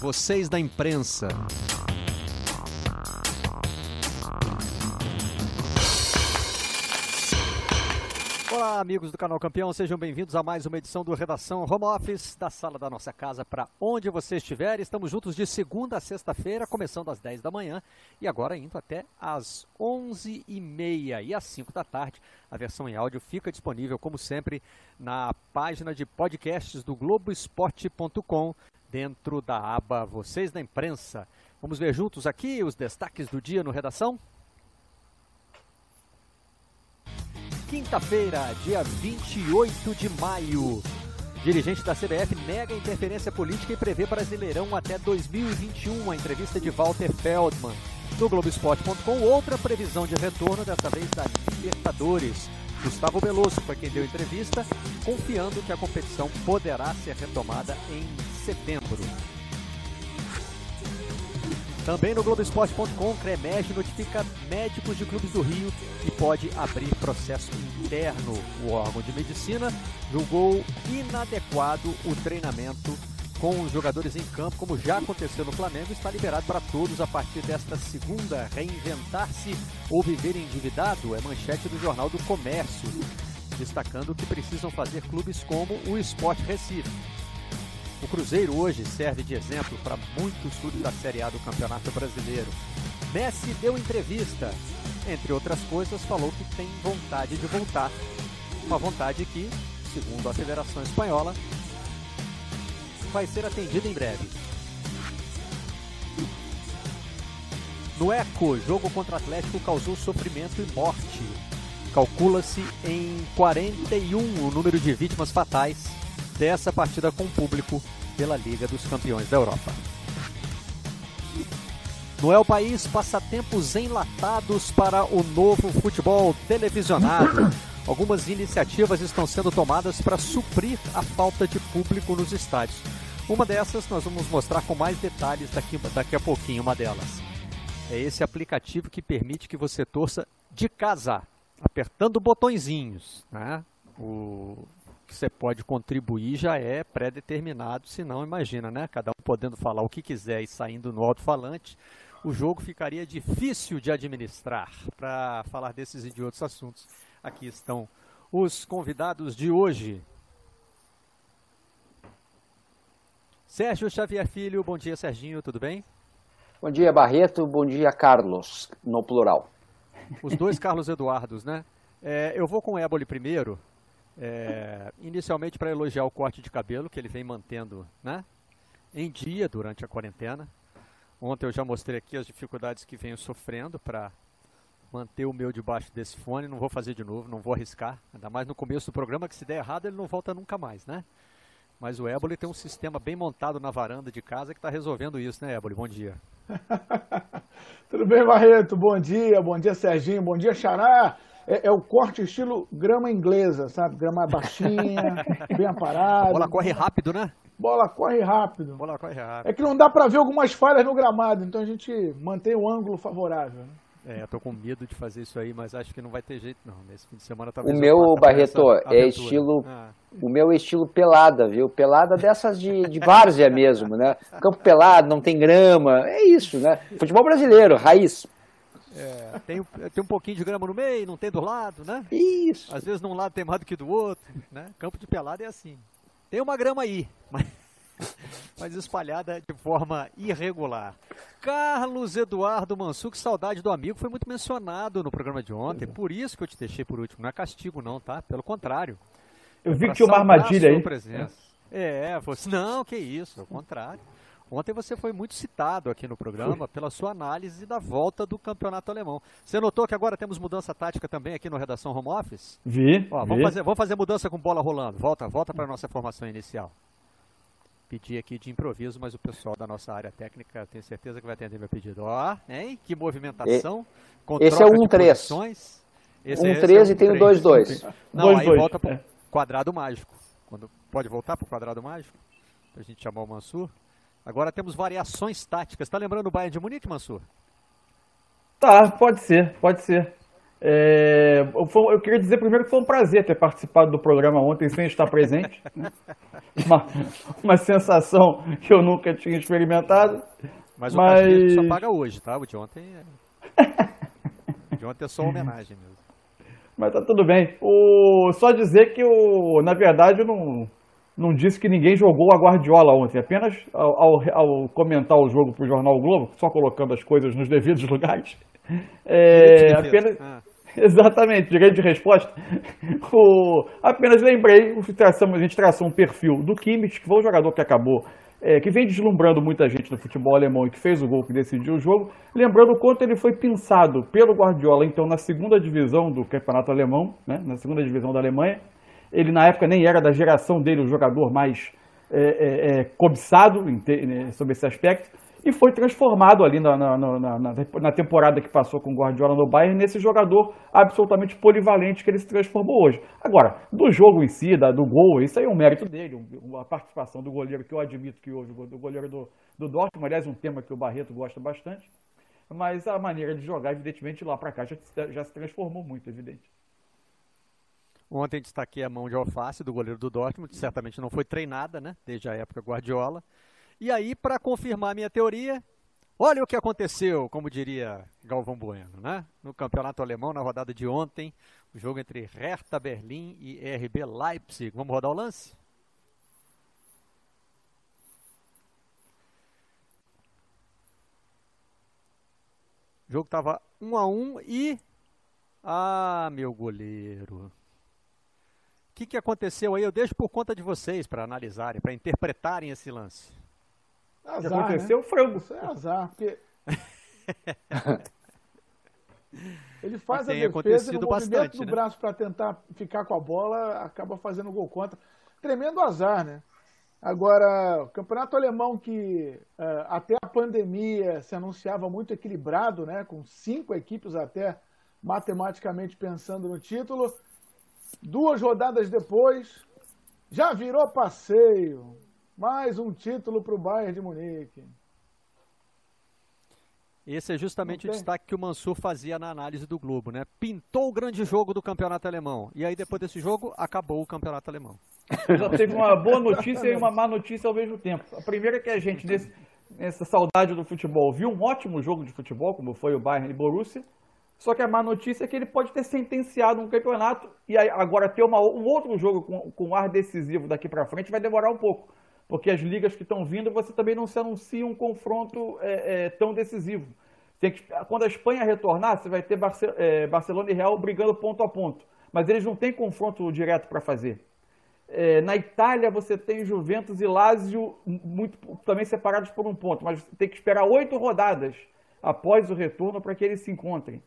vocês da imprensa. Olá, amigos do canal Campeão, sejam bem-vindos a mais uma edição do Redação Home Office, da sala da nossa casa para onde você estiver. Estamos juntos de segunda a sexta-feira, começando às 10 da manhã e agora indo até às 11h30 e às 5 da tarde. A versão em áudio fica disponível, como sempre, na página de podcasts do Globoesporte.com, dentro da aba Vocês da Imprensa. Vamos ver juntos aqui os destaques do dia no Redação? quinta-feira, dia 28 de maio. Dirigente da CBF nega interferência política e prevê Brasileirão até 2021. A entrevista de Walter Feldman. No Globoesporte.com, outra previsão de retorno, dessa vez da Libertadores. Gustavo Veloso foi quem deu entrevista, confiando que a competição poderá ser retomada em setembro. Também no Globoesporte.com, Cremege notifica médicos de clubes do Rio e pode abrir processo interno. O órgão de medicina julgou inadequado o treinamento com os jogadores em campo, como já aconteceu no Flamengo, está liberado para todos a partir desta segunda. Reinventar-se ou viver endividado é manchete do Jornal do Comércio, destacando que precisam fazer clubes como o Sport Recife. O Cruzeiro hoje serve de exemplo para muitos clubes da Série A do Campeonato Brasileiro. Messi deu entrevista, entre outras coisas, falou que tem vontade de voltar. Uma vontade que, segundo a Federação Espanhola, vai ser atendida em breve. No Eco, jogo contra o Atlético causou sofrimento e morte. Calcula-se em 41 o número de vítimas fatais dessa partida com público pela Liga dos Campeões da Europa. No El País, passatempos enlatados para o novo futebol televisionado. Algumas iniciativas estão sendo tomadas para suprir a falta de público nos estádios. Uma dessas nós vamos mostrar com mais detalhes daqui, daqui a pouquinho, uma delas. É esse aplicativo que permite que você torça de casa, apertando botõezinhos. Né? O que você pode contribuir já é pré-determinado, se não, imagina, né? Cada um podendo falar o que quiser e saindo no alto-falante, o jogo ficaria difícil de administrar. Para falar desses e de outros assuntos, aqui estão os convidados de hoje. Sérgio Xavier Filho, bom dia Serginho, tudo bem? Bom dia Barreto, bom dia Carlos, no plural. Os dois Carlos Eduardos, né? É, eu vou com o Éboli primeiro, é, inicialmente para elogiar o corte de cabelo que ele vem mantendo né, em dia durante a quarentena. Ontem eu já mostrei aqui as dificuldades que venho sofrendo para manter o meu debaixo desse fone. Não vou fazer de novo, não vou arriscar. Ainda mais no começo do programa, que se der errado ele não volta nunca mais, né? Mas o Éboli tem um sistema bem montado na varanda de casa que está resolvendo isso, né, Éboli? Bom dia. Tudo bem, Barreto? Bom dia, bom dia, Serginho, bom dia, Xará é, é, o corte estilo grama inglesa, sabe? Grama baixinha, bem aparada. A bola corre rápido, né? Bola corre rápido. Bola corre rápido. É que não dá para ver algumas falhas no gramado, então a gente mantém o ângulo favorável. Né? É, eu tô com medo de fazer isso aí, mas acho que não vai ter jeito não. Nesse fim de semana talvez. O meu, Barreto, é estilo. Ah. O meu é estilo pelada, viu? Pelada dessas de, de várzea mesmo, né? Campo pelado, não tem grama. É isso, né? Futebol brasileiro, raiz. É, tem, tem um pouquinho de grama no meio, não tem do lado, né? Isso. Às vezes num lado tem mais do que do outro, né? Campo de pelada é assim. Tem uma grama aí, mas, mas espalhada de forma irregular. Carlos Eduardo Mansur, que saudade do amigo, foi muito mencionado no programa de ontem, por isso que eu te deixei por último. Não é castigo não, tá? Pelo contrário. Eu vi que tinha uma armadilha aí. Presença. É, você, não, que isso, ao contrário. Ontem você foi muito citado aqui no programa pela sua análise da volta do campeonato alemão. Você notou que agora temos mudança tática também aqui no Redação Home Office? Vi. Ó, vamos, vi. Fazer, vamos fazer mudança com bola rolando. Volta, volta para a nossa formação inicial. Pedi aqui de improviso, mas o pessoal da nossa área técnica tem certeza que vai atender meu pedido. Ó, hein? Que movimentação. E, esse é o 1-3. Esse 1-3 é, e tem o 2-2. Não, dois, aí dois. volta para o é. quadrado mágico. Quando, pode voltar para o quadrado mágico? Para a gente chamar o Mansur? Agora temos variações táticas. Está lembrando o Bayern de Munique, Mansur? Tá, pode ser, pode ser. É, eu queria dizer primeiro que foi um prazer ter participado do programa ontem sem estar presente. Né? Uma, uma sensação que eu nunca tinha experimentado. Mas o mas... só paga hoje, tá? O de ontem é... de ontem é só homenagem mesmo. Mas tá tudo bem. O... Só dizer que, o... na verdade, eu não, não disse que ninguém jogou a Guardiola ontem. Apenas ao, ao, comentar o jogo para o Jornal o Globo, só colocando as coisas nos devidos lugares, é, apenas... Ah. Exatamente, direito de resposta. O, apenas lembrei, traçamos, a gente traçou um perfil do Kimmich, que foi um jogador que acabou, é, que vem deslumbrando muita gente no futebol alemão e que fez o gol que decidiu o jogo, lembrando o quanto ele foi pinçado pelo Guardiola, então, na segunda divisão do campeonato alemão, né, na segunda divisão da Alemanha. Ele, na época, nem era da geração dele o jogador mais é, é, é cobiçado em, né, sobre esse aspecto e foi transformado ali na, na, na, na, temporada que passou com o Guardiola no Bayern nesse jogador absolutamente polivalente que ele se transformou hoje. Agora, do jogo em si, da, do gol, isso aí é um mérito dele, a participação do goleiro que eu admito que houve, do goleiro do, do Dortmund, aliás, um tema que o Barreto gosta bastante, mas a maneira de jogar, evidentemente, lá para cá já, já se transformou muito, evidente. Ontem destaquei a mão de alface do goleiro do Dortmund, que certamente não foi treinada, né, desde a época Guardiola. E aí, para confirmar minha teoria, olha o que aconteceu, como diria Galvão Bueno, né? No campeonato alemão, na rodada de ontem, o jogo entre Hertha Berlim e RB Leipzig. Vamos rodar o lance? O jogo estava 1 a 1 e. Ah, meu goleiro. O que, que aconteceu aí? Eu deixo por conta de vocês para analisarem, para interpretarem esse lance. Azar, o que aconteceu, né? frango. Isso é azar, porque... Ele faz a defesa no movimento bastante, do né? braço para tentar ficar com a bola, acaba fazendo gol contra. Tremendo azar, né? Agora, o campeonato alemão que uh, até a pandemia se anunciava muito equilibrado, né? Com cinco equipes até matematicamente pensando no título. Duas rodadas depois, já virou passeio. Mais um título para o Bayern de Munique. Esse é justamente o destaque que o Mansur fazia na análise do Globo, né? Pintou o grande jogo do campeonato alemão. E aí, depois desse jogo, acabou o campeonato alemão. Já teve uma boa notícia e uma má notícia ao mesmo tempo. A primeira é que a gente, nesse, nessa saudade do futebol, viu um ótimo jogo de futebol, como foi o Bayern e Borussia. Só que a má notícia é que ele pode ter sentenciado um campeonato e agora ter uma, um outro jogo com, com ar decisivo daqui para frente vai demorar um pouco porque as ligas que estão vindo, você também não se anuncia um confronto é, é, tão decisivo. Que, quando a Espanha retornar, você vai ter Barce, é, Barcelona e Real brigando ponto a ponto, mas eles não têm confronto direto para fazer. É, na Itália, você tem Juventus e Lazio muito, também separados por um ponto, mas tem que esperar oito rodadas após o retorno para que eles se encontrem.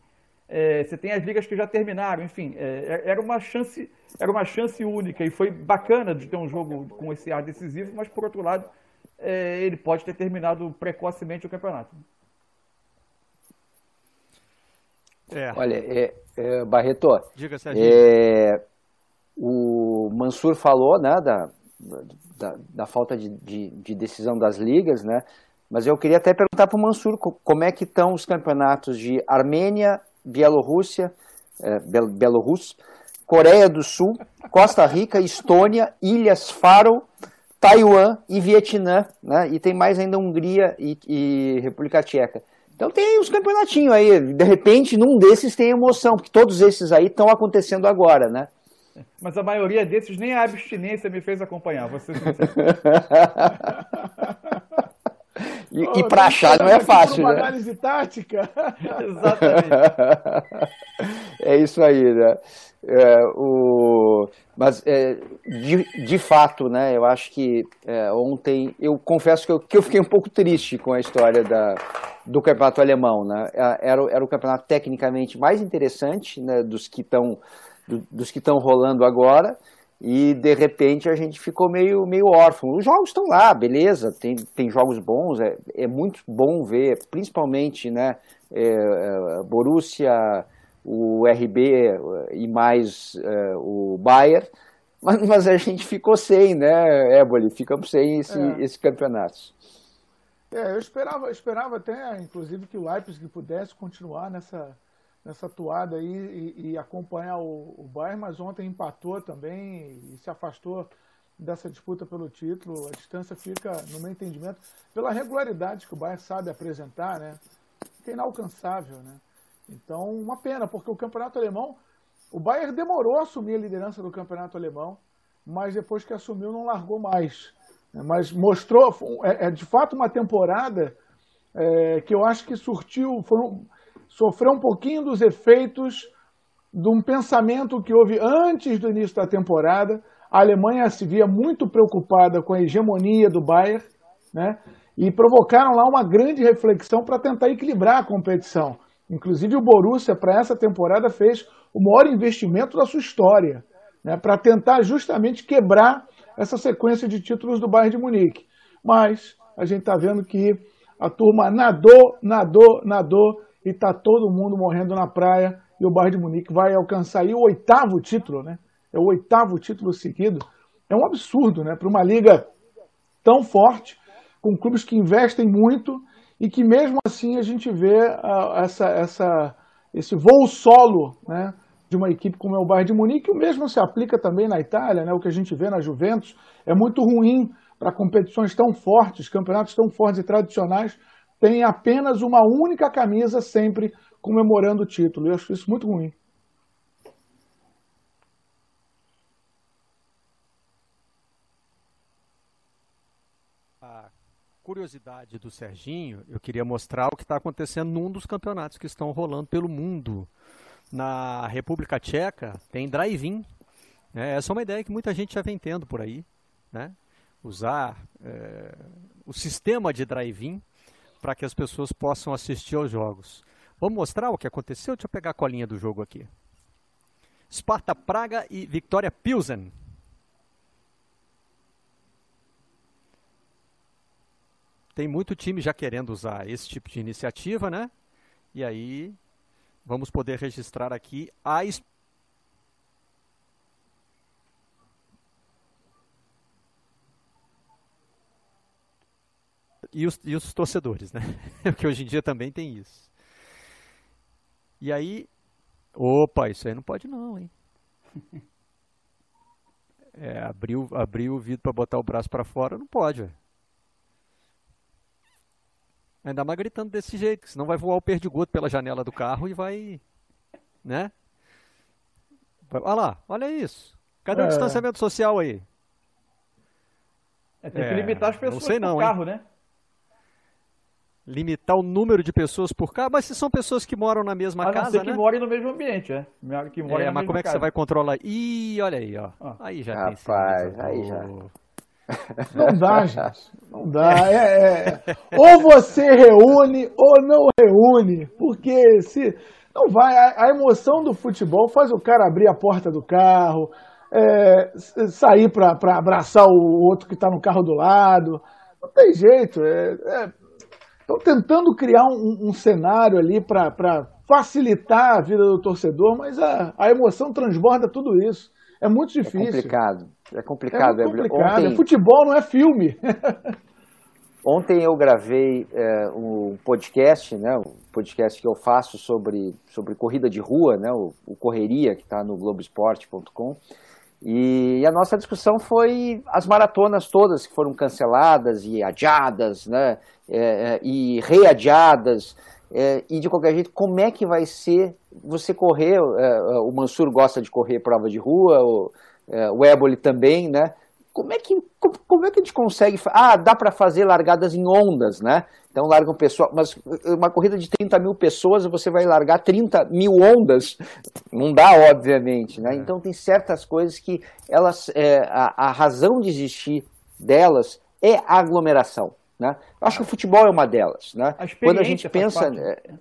É, você tem as ligas que já terminaram, enfim, é, é, era uma chance, era uma chance única e foi bacana de ter um jogo com esse ar decisivo, mas por outro lado, é, ele pode ter terminado precocemente o campeonato. É. Olha, é, é, Barreto, Diga, o Mansur falou né, da, da, da falta de, de, de, decisão das ligas, né? Mas eu queria até perguntar para o Mansur como é que estão os campeonatos de Armênia, Bielorrússia, é, Bielorrússia, Coreia do Sul, Costa Rica, Estônia, Ilhas Faro, Taiwan e Vietnã, né? E tem mais ainda Hungria e, e República Tcheca. Então tem os campeonatinhos aí. De repente, num desses tem emoção, porque todos esses aí estão acontecendo agora, né? Mas a maioria desses nem a abstinência me fez acompanhar, você E, oh, e para achar não é fácil, uma né? análise tática. Exatamente. é isso aí, né? É, o... Mas, é, de, de fato, né, eu acho que é, ontem, eu confesso que eu, que eu fiquei um pouco triste com a história da, do campeonato alemão. Né? É, era, era o campeonato tecnicamente mais interessante né, dos que estão do, dos que estão rolando agora e de repente a gente ficou meio, meio órfão. Os jogos estão lá, beleza, tem, tem jogos bons, é, é muito bom ver, principalmente né, é, é Borussia, o RB e mais é, o Bayern, mas, mas, a gente ficou sem, né, Éboli? Ficamos sem esse, é. esse campeonato. É, eu esperava, esperava até, inclusive, que o Leipzig pudesse continuar nessa, nessa toada aí e, e acompanhar o, o Bayern, mas ontem empatou também e se afastou dessa disputa pelo título. A distância fica, no meu entendimento, pela regularidade que o Bayern sabe apresentar, né? Fica inalcançável, né? Então, uma pena, porque o campeonato alemão, o Bayern demorou a assumir a liderança do campeonato alemão, mas depois que assumiu não largou mais. Né? Mas mostrou, é, é de fato uma temporada é, que eu acho que surtiu, foram, sofreu um pouquinho dos efeitos de um pensamento que houve antes do início da temporada. A Alemanha se via muito preocupada com a hegemonia do Bayern, né? E provocaram lá uma grande reflexão para tentar equilibrar a competição. Inclusive o Borussia para essa temporada fez o maior investimento da sua história, né? Para tentar justamente quebrar essa sequência de títulos do Bayern de Munique. Mas a gente está vendo que a turma nadou, nadou, nadou e está todo mundo morrendo na praia e o Bayern de Munique vai alcançar o oitavo título, né? É o oitavo título seguido. É um absurdo, né? Para uma liga tão forte, com clubes que investem muito e que mesmo assim a gente vê uh, essa, essa, esse voo solo, né? De uma equipe como é o Bayern de Munique, o mesmo se aplica também na Itália, né? O que a gente vê na Juventus é muito ruim para competições tão fortes, campeonatos tão fortes e tradicionais, tem apenas uma única camisa sempre comemorando o título. Eu acho isso muito ruim. A curiosidade do Serginho, eu queria mostrar o que está acontecendo num dos campeonatos que estão rolando pelo mundo. Na República Tcheca tem drive-in. É, essa é uma ideia que muita gente já vem tendo por aí. Né? Usar é, o sistema de drive-in para que as pessoas possam assistir aos jogos. Vamos mostrar o que aconteceu? Deixa eu pegar a colinha do jogo aqui. Sparta Praga e Vitória Pilsen. Tem muito time já querendo usar esse tipo de iniciativa, né? E aí vamos poder registrar aqui a e os, e os torcedores, né? Porque hoje em dia também tem isso. E aí, opa, isso aí não pode não, hein? É, abriu, abriu o vidro para botar o braço para fora, não pode, velho. Ainda mais gritando desse jeito, senão vai voar o perdigoto pela janela do carro e vai, né? Vai, olha lá, olha isso. Cadê é. o distanciamento social aí? É, tem que limitar as pessoas não sei não, carro, hein? né? Limitar o número de pessoas por casa, mas se são pessoas que moram na mesma a casa, ser né? que morem no mesmo ambiente, é. Que morem é, mas como é que casa. você vai controlar? Ih, olha aí, ó. Ah. Aí já Rapaz, tem aí já. Não dá, gente. Não dá. É, é. Ou você reúne ou não reúne. Porque se. Não vai. A, a emoção do futebol faz o cara abrir a porta do carro, é, sair para abraçar o outro que está no carro do lado. Não tem jeito. É, é tentando criar um, um cenário ali para facilitar a vida do torcedor, mas a, a emoção transborda tudo isso. É muito é difícil. É complicado. É complicado. É complicado. Ontem... Futebol não é filme. Ontem eu gravei é, um podcast, né, um podcast que eu faço sobre, sobre corrida de rua, né, o, o Correria, que está no Globoesporte.com. E a nossa discussão foi as maratonas todas que foram canceladas e adiadas, né? É, é, e readiadas. É, e de qualquer jeito, como é que vai ser você correr? É, o Mansur gosta de correr prova de rua, o, é, o Éboli também, né? Como é que, como, como é que a gente consegue. Ah, dá para fazer largadas em ondas, né? Então larga um pessoal. Mas uma corrida de 30 mil pessoas, você vai largar 30 mil ondas? Não dá, obviamente, né? É. Então tem certas coisas que elas. É, a, a razão de existir delas é a aglomeração. Né? Eu acho que o futebol é uma delas. Né? A Quando a gente pensa. É,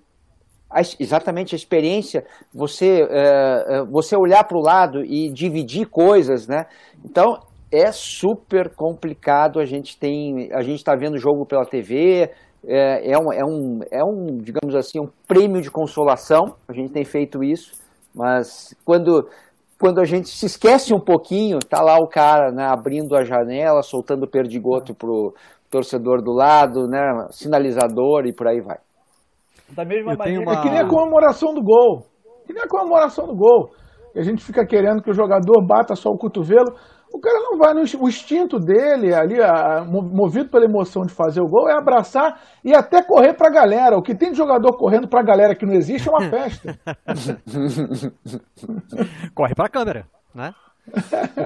a, exatamente a experiência, você, é você olhar para o lado e dividir coisas, né? Então é super complicado. A gente tem, a gente está vendo o jogo pela TV. É, é, um, é, um, é um, digamos assim, um prêmio de consolação. A gente tem feito isso, mas quando quando a gente se esquece um pouquinho, tá lá o cara né, abrindo a janela, soltando o perdigoto pro torcedor do lado, né, sinalizador e por aí vai. Da mesma Eu maneira. Uma... É que nem a comemoração do gol. Que nem a comemoração do gol. E a gente fica querendo que o jogador bata só o cotovelo. O cara não vai, no, o instinto dele, ali, a, movido pela emoção de fazer o gol, é abraçar e até correr para a galera. O que tem de jogador correndo para a galera que não existe é uma festa. Corre para a câmera, né?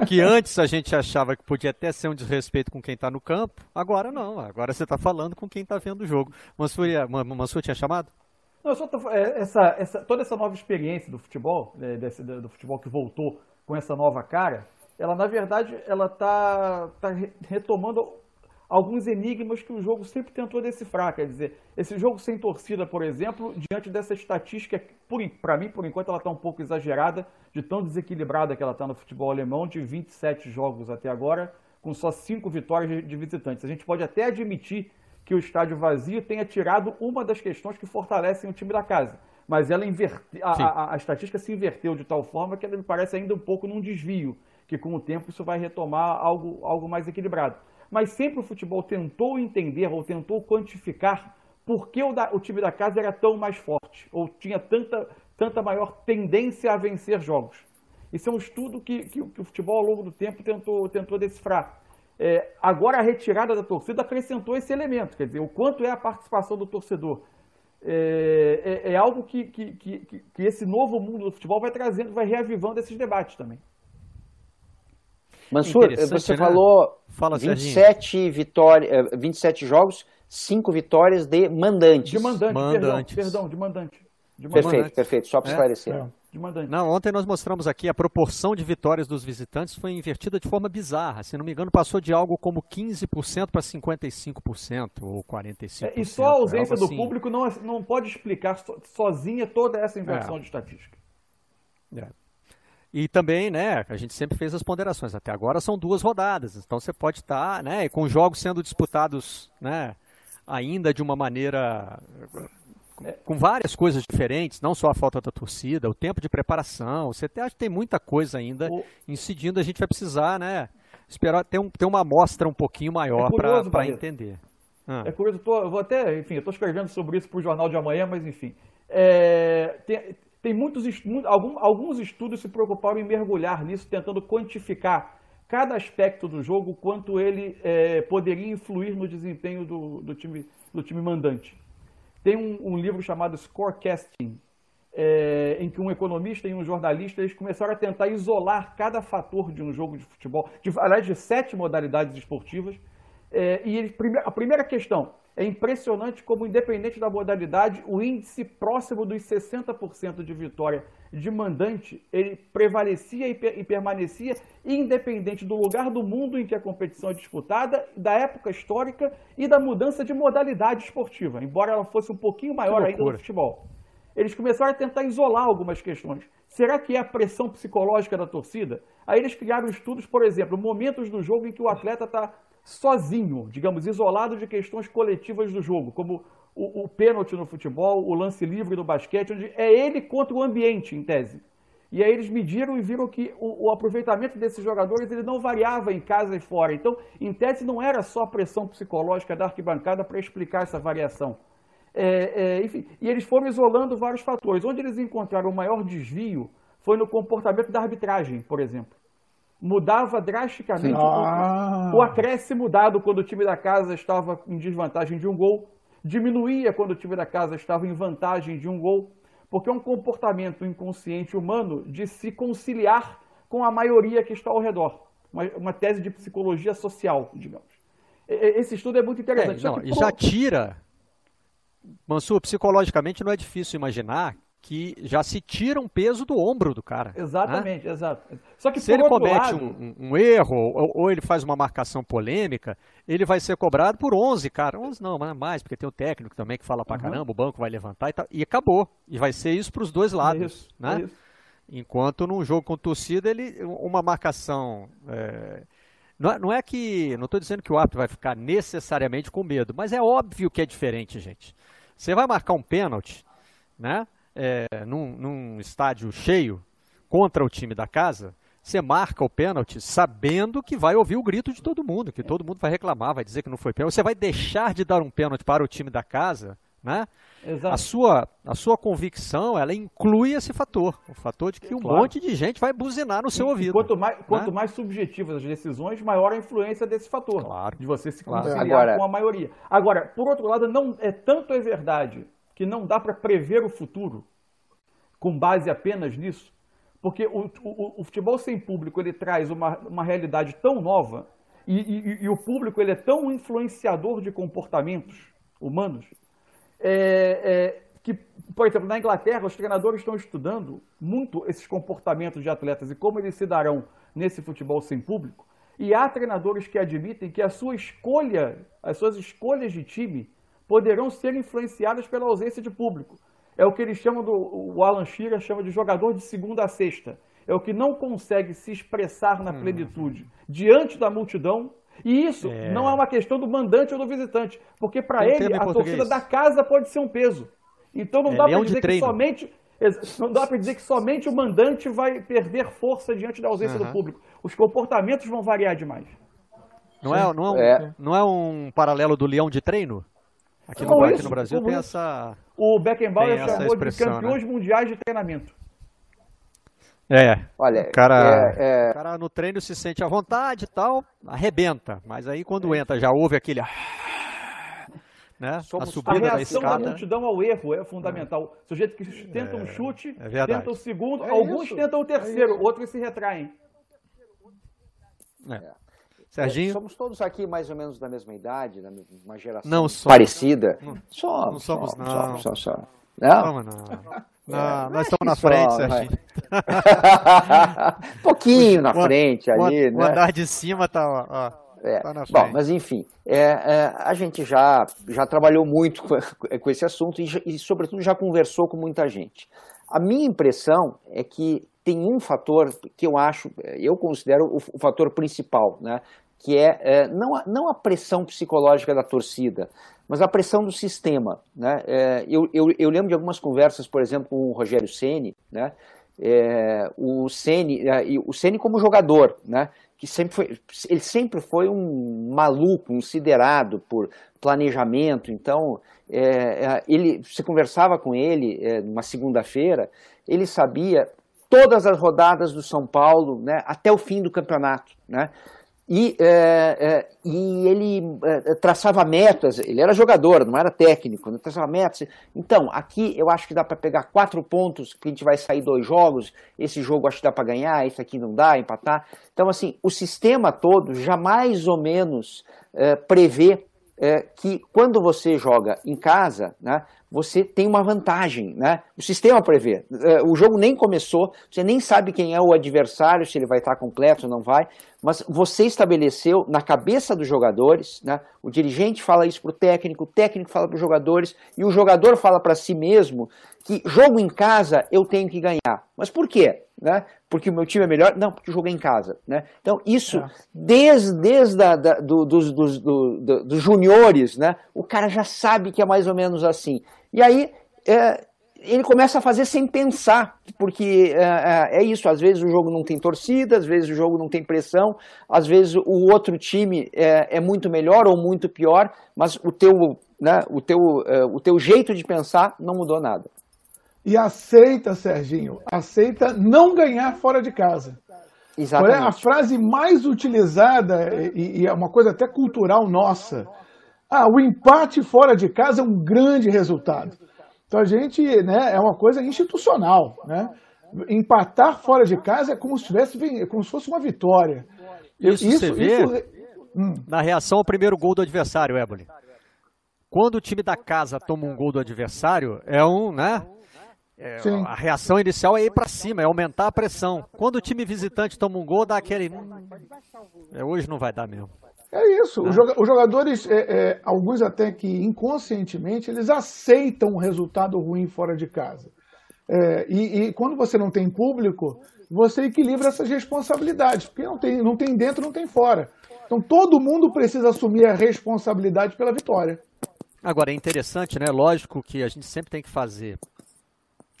O que antes a gente achava que podia até ser um desrespeito com quem está no campo, agora não. Agora você está falando com quem está vendo o jogo. Mansur, Mansur tinha chamado? Não, só tô, é, essa, essa, toda essa nova experiência do futebol, né, desse, do futebol que voltou com essa nova cara, ela na verdade ela está tá retomando alguns enigmas que o jogo sempre tentou decifrar. Quer dizer, esse jogo sem torcida, por exemplo, diante dessa estatística, para mim, por enquanto, ela está um pouco exagerada, de tão desequilibrada que ela está no futebol alemão, de 27 jogos até agora, com só 5 vitórias de visitantes. A gente pode até admitir que o estádio vazio tenha tirado uma das questões que fortalecem o time da casa. Mas ela inverte, a, a, a estatística se inverteu de tal forma que ela me parece ainda um pouco num desvio que com o tempo isso vai retomar algo, algo mais equilibrado. Mas sempre o futebol tentou entender ou tentou quantificar por que o, da, o time da casa era tão mais forte, ou tinha tanta, tanta maior tendência a vencer jogos. Isso é um estudo que, que, que o futebol ao longo do tempo tentou, tentou decifrar. É, agora a retirada da torcida acrescentou esse elemento, quer dizer, o quanto é a participação do torcedor. É, é, é algo que, que, que, que esse novo mundo do futebol vai trazendo, vai reavivando esses debates também. Mansur, você né? falou Fala, 27, vitória, 27 eh, jogos, 5 vitórias de mandantes. De mandante, mandantes. Perdão, perdão, de mandante. De mandante. Perfeito, perfeito, só para é? esclarecer. É. De mandante. Não, ontem nós mostramos aqui a proporção de vitórias dos visitantes foi invertida de forma bizarra. Se não me engano, passou de algo como 15% para 55% ou 45%. É, e só a ausência do assim. público não, não pode explicar sozinha toda essa inversão é. de estatística. É. E também, né, a gente sempre fez as ponderações. Até agora são duas rodadas, então você pode estar, né, com jogos sendo disputados, né, ainda de uma maneira com várias coisas diferentes, não só a falta da torcida, o tempo de preparação. Você até acha que tem muita coisa ainda o... incidindo. A gente vai precisar, né, esperar ter, um, ter uma amostra um pouquinho maior é para entender. Ah. É curioso, tô, eu vou até, enfim, eu estou escrevendo sobre isso para o jornal de amanhã, mas enfim. É, tem, tem muitos alguns estudos se preocuparam em mergulhar nisso, tentando quantificar cada aspecto do jogo, quanto ele é, poderia influir no desempenho do, do, time, do time mandante. Tem um, um livro chamado Scorecasting, é, em que um economista e um jornalista eles começaram a tentar isolar cada fator de um jogo de futebol, de, aliás, de sete modalidades esportivas. É, e ele, a primeira questão, é impressionante como, independente da modalidade, o índice próximo dos 60% de vitória de mandante, ele prevalecia e, permanecia independente do lugar do mundo em que a competição é disputada, da época histórica e da mudança de modalidade esportiva, embora ela fosse um pouquinho maior ainda no futebol. Eles começaram a tentar isolar algumas questões. Será que é a pressão psicológica da torcida? Aí eles criaram estudos, por exemplo, momentos do jogo em que o atleta está sozinho, digamos, isolado de questões coletivas do jogo, como o, o pênalti no futebol, o lance livre no basquete, onde é ele contra o ambiente, em tese. E aí eles mediram e viram que o, o, aproveitamento desses jogadores ele não variava em casa e fora. Então, em tese, não era só a pressão psicológica da arquibancada para explicar essa variação. É, é, enfim, e eles foram isolando vários fatores. Onde eles encontraram o maior desvio foi no comportamento da arbitragem, por exemplo mudava drasticamente ah. o, o acréscimo dado quando o time da casa estava em desvantagem de um gol, diminuía quando o time da casa estava em vantagem de um gol, porque é um comportamento inconsciente humano de se conciliar com a maioria que está ao redor. Uma, uma tese de psicologia social, digamos. Esse estudo é muito interessante. É, não, e já tira. Mansur, psicologicamente não é difícil imaginar que já se tira um peso do ombro do cara. Né? Exatamente, né? exato. Só que se ele comete lado... um, um, erro ou, ou, ele faz uma marcação polêmica, ele vai ser cobrado por 11, cara. 11 não, mas mais, porque tem o técnico também que fala pra uhum. caramba, o banco vai levantar e tal. E acabou. E vai ser isso para os dois lados, é isso, né? É isso. Enquanto num jogo com torcida, ele, uma marcação... É... Não, é, não é que. Não estou dizendo que o árbitro vai ficar necessariamente com medo, mas é óbvio que é diferente, gente. Você vai marcar um pênalti, né? É, num, num estádio cheio contra o time da casa, você marca o pênalti sabendo que vai ouvir o grito de todo mundo, que todo mundo vai reclamar, vai dizer que não foi pênalti. Você vai deixar de dar um pênalti para o time da casa né? Exato. A sua, a sua convicção, ela inclui esse fator, o fator de que um claro. monte de gente vai buzinar no seu e, ouvido. Quanto mais, né? quanto mais subjetivas as decisões, maior a influência desse fator, claro. de você se conciliar Agora... com a maioria. Agora, por outro lado, não é tanto é verdade que não dá para prever o futuro com base apenas nisso, porque o, o, o, futebol sem público ele traz uma, uma realidade tão nova e, e, e o público ele é tão influenciador de comportamentos humanos é, é, que, por exemplo, na Inglaterra, os treinadores estão estudando muito esses comportamentos de atletas e como eles se darão nesse futebol sem público. E há treinadores que admitem que a sua escolha, as suas escolhas de time poderão ser influenciadas pela ausência de público. É o que eles chamam do, o Alan Shearer chama de jogador de segunda a sexta. É o que não consegue se expressar na hum. plenitude diante da multidão e isso é. não é uma questão do mandante ou do visitante, porque para ele a torcida da casa pode ser um peso. Então não é, dá para dizer que somente não dá para dizer que somente o mandante vai perder força diante da ausência uhum. do público. Os comportamentos vão variar demais. Não é, não, é um, é. não é um paralelo do leão de treino? Aqui no, aqui no Brasil tem isso. essa. O Beckenbauer chamou de campeões né? mundiais de treinamento. É. Olha, o cara, é, é... o cara no treino se sente à vontade e tal, arrebenta. Mas aí quando entra, já ouve aquele. Né? Somos, a subida a reação da, da multidão ao erro é fundamental. O sujeito que tenta um é, chute, é tenta o segundo, é alguns isso, tentam o terceiro, é outros se retraem. É. Serginho? Somos todos aqui mais ou menos da mesma idade, da mesma geração não somos, parecida. Não, somos, não somos, não. Somos, somos, somos, não? Somos, não. É, nós estamos na frente, Serginho. um pouquinho na frente ali, o, né? O andar de cima tá, ó, é. tá Bom, mas enfim, é, é, a gente já, já trabalhou muito com, com esse assunto e, e, sobretudo, já conversou com muita gente. A minha impressão é que tem um fator que eu acho, eu considero o, o fator principal, né? que é, é não, a, não a pressão psicológica da torcida, mas a pressão do sistema. Né? É, eu, eu, eu, lembro de algumas conversas, por exemplo, com o Rogério Ceni, né? É, o Ceni, o Ceni como jogador, né? que sempre foi, ele sempre foi um maluco, um siderado por planejamento. Então, é, ele, você conversava com ele é, numa segunda-feira, ele sabia todas as rodadas do São Paulo, né, até o fim do campeonato, né? E, é, é, e ele é, traçava metas, ele era jogador, não era técnico, né? traçava metas. Então, aqui eu acho que dá para pegar quatro pontos, que a gente vai sair dois jogos, esse jogo acho que dá para ganhar, esse aqui não dá, empatar. Então, assim, o sistema todo já mais ou menos é, prevê é, que quando você joga em casa, né, você tem uma vantagem, né? O sistema prevê. É, o jogo nem começou, você nem sabe quem é o adversário, se ele vai estar completo ou não vai, mas você estabeleceu na cabeça dos jogadores, né? O dirigente fala isso para o técnico, o técnico fala para os jogadores e o jogador fala para si mesmo que jogo em casa eu tenho que ganhar. Mas por quê? Né? Porque o meu time é melhor? Não, porque eu joguei em casa. Né? Então, isso, é. desde, desde a, da, do, dos, dos, do, do, dos juniores, né? o cara já sabe que é mais ou menos assim. E aí é, ele começa a fazer sem pensar, porque é, é, é, isso, às vezes o jogo não tem torcida, às vezes o jogo não tem pressão, às vezes o outro time é, é muito melhor ou muito pior, mas o teu, né, o, teu, é, o teu jeito de pensar não mudou nada. E aceita, Serginho, aceita não ganhar fora de casa. Exatamente. É a frase mais utilizada, e, e é uma coisa até cultural nossa, ah, o empate fora de casa é um grande resultado. Então a gente, né, é uma coisa institucional, né? Empatar fora de casa é como se tivesse, como se fosse uma vitória. Isso, isso você vê isso... Hum. na reação ao primeiro gol do adversário, Éboli. Quando o time da casa toma um gol do adversário, é um, né? É, a reação inicial é ir para cima, é aumentar a pressão. Quando o time visitante toma um gol, dá aquele. Hum, é, hoje não vai dar mesmo. É isso. Os jogadores, é, é, alguns até que inconscientemente, eles aceitam um resultado ruim fora de casa. É, e, e, quando você não tem público, você equilibra essas responsabilidades, porque não tem, não tem dentro, não tem fora. Então todo mundo precisa assumir a responsabilidade pela vitória. Agora é interessante, né? Lógico que a gente sempre tem que fazer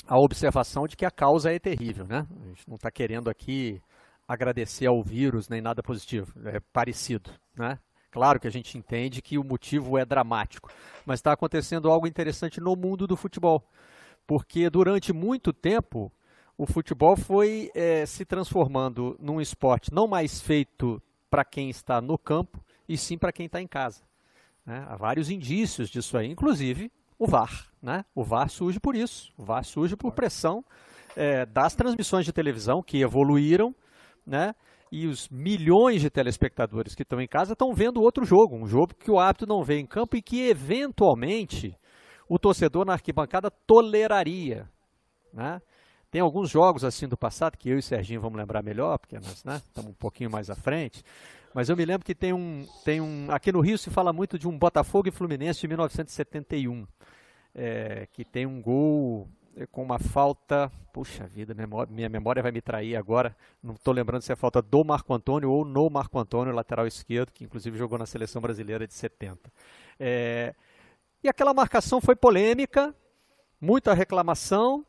a observação de que a causa é terrível, né? A gente não está querendo aqui agradecer ao vírus nem nada positivo, é parecido, né? Claro que a gente entende que o motivo é dramático, mas está acontecendo algo interessante no mundo do futebol, porque durante muito tempo o futebol foi é, se transformando num esporte não mais feito para quem está no campo, e sim para quem está em casa. Né? Há vários indícios disso aí, inclusive o VAR. Né? O VAR surge por isso, o VAR surge por pressão é, das transmissões de televisão que evoluíram, né? e os milhões de telespectadores que estão em casa estão vendo outro jogo, um jogo que o árbitro não vê em campo e que eventualmente o torcedor na arquibancada toleraria. Né? Tem alguns jogos assim do passado que eu e Serginho vamos lembrar melhor, porque nós né, estamos um pouquinho mais à frente. Mas eu me lembro que tem um, tem um. Aqui no Rio se fala muito de um Botafogo e Fluminense de 1971. É, que tem um gol com uma falta. Puxa vida, minha memória vai me trair agora. Não estou lembrando se é falta do Marco Antônio ou no Marco Antônio, lateral esquerdo, que inclusive jogou na seleção brasileira de 70. É, e aquela marcação foi polêmica, muita reclamação,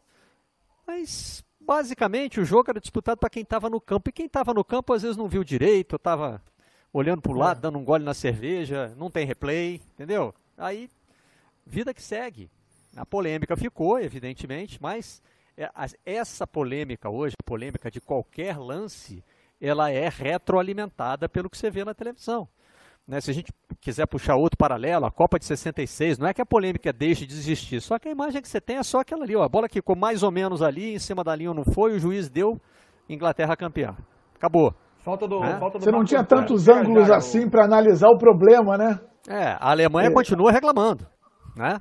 mas basicamente o jogo era disputado para quem estava no campo. E quem estava no campo às vezes não viu direito, estava olhando para o lado, é. dando um gole na cerveja, não tem replay, entendeu? Aí, vida que segue. A polêmica ficou, evidentemente, mas é, essa polêmica hoje, a polêmica de qualquer lance, ela é retroalimentada pelo que você vê na televisão. Né, se a gente quiser puxar outro paralelo, a Copa de 66, não é que a polêmica deixe de existir, só que a imagem que você tem é só aquela ali, ó, a bola que ficou mais ou menos ali, em cima da linha não foi, o juiz deu, Inglaterra campeã. Acabou. Falta do, né? falta do você não tinha tantos ângulos assim para analisar o problema, né? É, a Alemanha é. continua reclamando, né?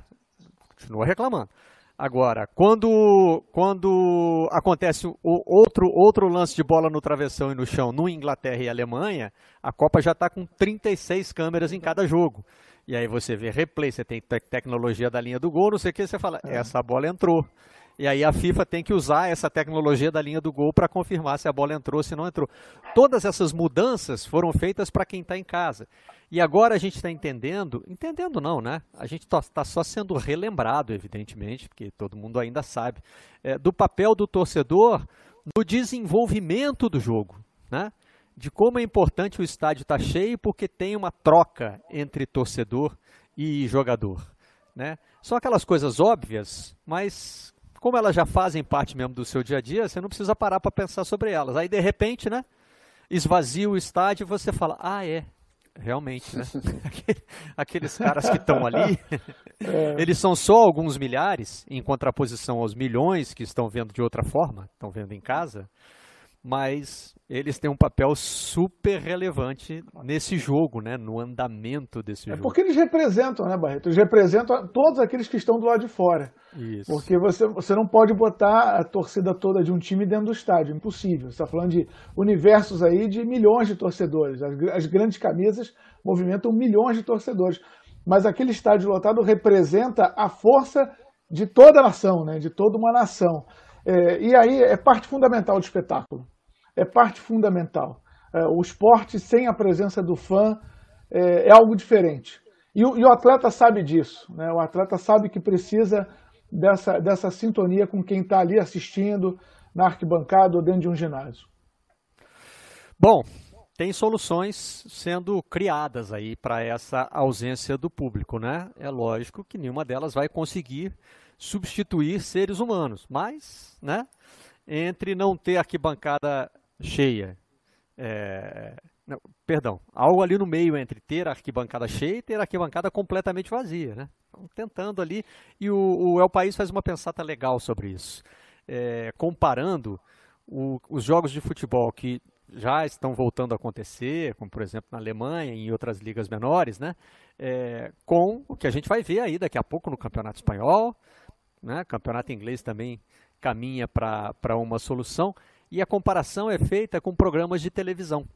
Continua reclamando. Agora, quando, quando acontece o outro, outro lance de bola no travessão e no chão no Inglaterra e Alemanha, a Copa já está com 36 câmeras em cada jogo. E aí você vê replay, você tem tecnologia da linha do gol, não sei o que, você fala, é. essa bola entrou. E aí a FIFA tem que usar essa tecnologia da linha do gol para confirmar se a bola entrou, se não entrou. Todas essas mudanças foram feitas para quem está em casa. E agora a gente está entendendo, entendendo não, né? A gente está tá só sendo relembrado, evidentemente, porque todo mundo ainda sabe, é, do papel do torcedor no desenvolvimento do jogo, né? De como é importante o estádio estar tá cheio porque tem uma troca entre torcedor e jogador, né? São aquelas coisas óbvias, mas como elas já fazem parte mesmo do seu dia a dia, você não precisa parar para pensar sobre elas. Aí, de repente, né, esvazia o estádio e você fala, ah, é, realmente, né? Aqueles caras que estão ali, é. eles são só alguns milhares, em contraposição aos milhões que estão vendo de outra forma, estão vendo em casa mas eles têm um papel super relevante nesse jogo, né? no andamento desse é jogo. Porque eles representam, né, Barreto? Eles representam todos aqueles que estão do lado de fora. Isso. Porque você, você não pode botar a torcida toda de um time dentro do estádio, impossível. Você está falando de universos aí de milhões de torcedores. As, as grandes camisas movimentam milhões de torcedores. Mas aquele estádio lotado representa a força de toda a nação, né? de toda uma nação. É, e aí é parte fundamental do espetáculo é parte fundamental. É, o esporte sem a presença do fã é, é algo diferente. E o, atleta sabe disso. Né? O atleta sabe que precisa dessa, dessa sintonia com quem está ali assistindo na arquibancada ou dentro de um ginásio. Bom, tem soluções sendo criadas aí para essa ausência do público, né? É lógico que nenhuma delas vai conseguir substituir seres humanos, mas, né? Entre não ter arquibancada cheia. É, não, perdão, algo ali no meio entre ter a arquibancada cheia e ter a arquibancada completamente vazia. Né? Então, tentando ali, e o, o El País faz uma pensata legal sobre isso. É, comparando o, os jogos de futebol que já estão voltando a acontecer, como por exemplo na Alemanha e em outras ligas menores, né? É, com o que a gente vai ver aí daqui a pouco no Campeonato Espanhol, né? Campeonato Inglês também caminha para uma solução. E a comparação é feita com programas de televisão,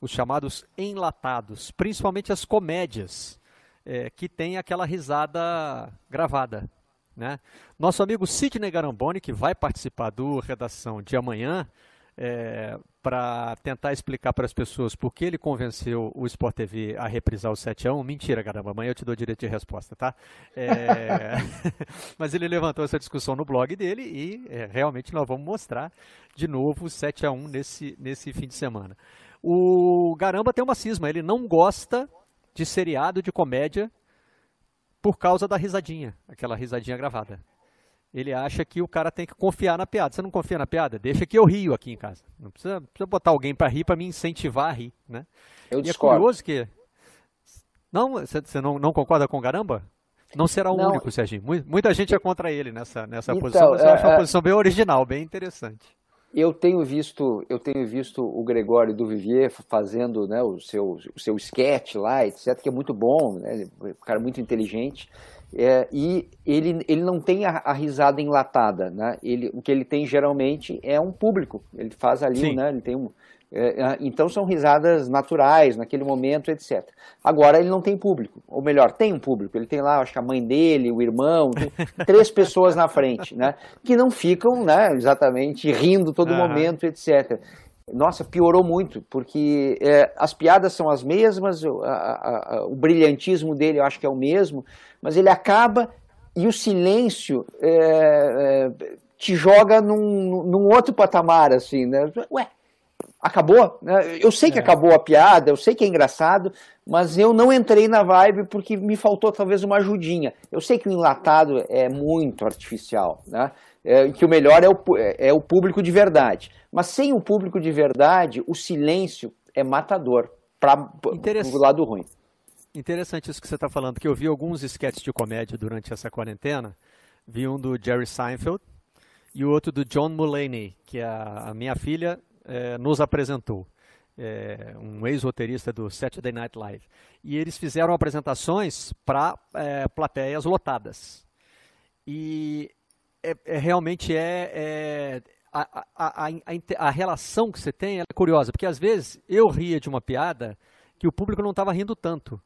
os chamados enlatados, principalmente as comédias, é, que tem aquela risada gravada. Né? Nosso amigo Sidney Garamboni, que vai participar do Redação de amanhã, é, para tentar explicar para as pessoas por que ele convenceu o Sport TV a reprisar o 7 a 1 Mentira, caramba, amanhã eu te dou direito de resposta, tá? É... Mas ele levantou essa discussão no blog dele e é, realmente nós vamos mostrar de novo o 7 a 1 nesse, nesse fim de semana. O Garamba tem uma cisma, ele não gosta de seriado de comédia por causa da risadinha, aquela risadinha gravada. Ele acha que o cara tem que confiar na piada. Você não confia na piada? Deixa que eu rio aqui em casa. Não precisa, precisa botar alguém para rir para me incentivar a rir, né? Eu e discordo. é curioso que não, você não, não concorda com o Garamba? Não será o não. único, Serginho. Muita gente é contra ele nessa, nessa então, posição, mas eu acho uma é, é. posição bem original, bem interessante. Eu tenho visto, eu tenho visto o Gregório do Vivier fazendo né, o, seu, o seu sketch lá, etc., que é muito bom, né, um cara muito inteligente. É, e ele, ele não tem a, a, risada enlatada, né? Ele, o que ele tem geralmente é um público. Ele faz ali, né? Ele tem um, é, é, então são risadas naturais naquele momento, etc. Agora ele não tem público, ou melhor, tem um público. Ele tem lá, acho que a mãe dele, o irmão, três pessoas na frente, né? Que não ficam, né? Exatamente rindo todo momento, etc. Nossa, piorou muito, porque é, as piadas são as mesmas, a, a, a, o brilhantismo dele eu acho que é o mesmo, mas ele acaba e o silêncio é, é, te joga num, num outro patamar, assim, né? Ué, acabou. Né? Eu sei que é. acabou a piada, eu sei que é engraçado, mas eu não entrei na vibe porque me faltou talvez uma ajudinha. Eu sei que o enlatado é muito artificial, né? É, que o melhor é o, é, é o público de verdade. Mas sem o público de verdade, o silêncio é matador para o lado ruim. Interessante isso que você está falando, que eu vi alguns sketches de comédia durante essa quarentena. Vi um do Jerry Seinfeld e o outro do John Mulaney, que a, a minha filha é, nos apresentou. É, um ex-roteirista do Saturday Night Live. E eles fizeram apresentações para é, plateias lotadas. E é, é realmente é, é a, a, a, a, relação que você tem é curiosa, porque às vezes eu ria de uma piada que o público não estava rindo tanto.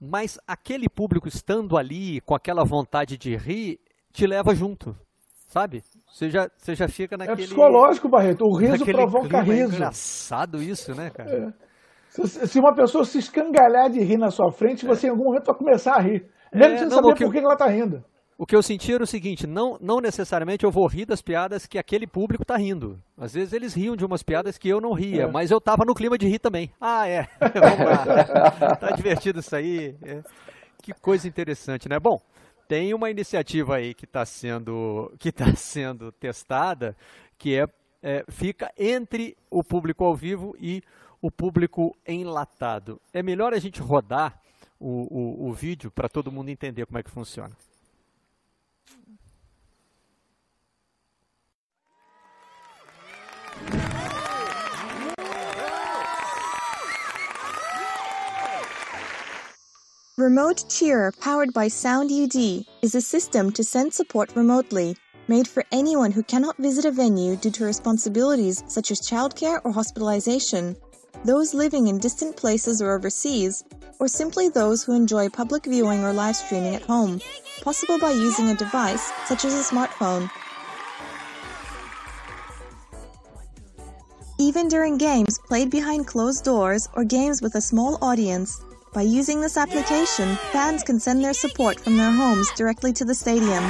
Mas aquele público estando ali com aquela vontade de rir, te leva junto, sabe? Você já, você já fica é naquele. É psicológico, Barreto. O riso provoca riso. É engraçado isso, né, cara? É. Se, se, uma pessoa se escangalhar de rir na sua frente, você em algum momento vai começar a rir. Mesmo é, sem não, saber por que ela está rindo. O que eu senti era o seguinte: não, não necessariamente eu vou rir das piadas que aquele público está rindo. Às vezes eles riam de umas piadas que eu não ria, é. mas eu estava no clima de rir também. Ah, é. Vamos lá. tá divertido isso aí. É. Que coisa interessante, né? Bom, tem uma iniciativa aí que está sendo, que tá sendo testada, que é, é, fica entre o público ao vivo e o público enlatado. É melhor a gente rodar o, o, o vídeo para todo mundo entender como é que funciona. Remote Cheer powered by Sound UD is a system to send support remotely, made for anyone who cannot visit a venue due to responsibilities such as childcare or hospitalization, those living in distant places or overseas, or simply those who enjoy public viewing or live streaming at home, possible by using a device such as a smartphone. Even during games played behind closed doors or games with a small audience, by using this application, fans can send their support from their homes directly to the stadium.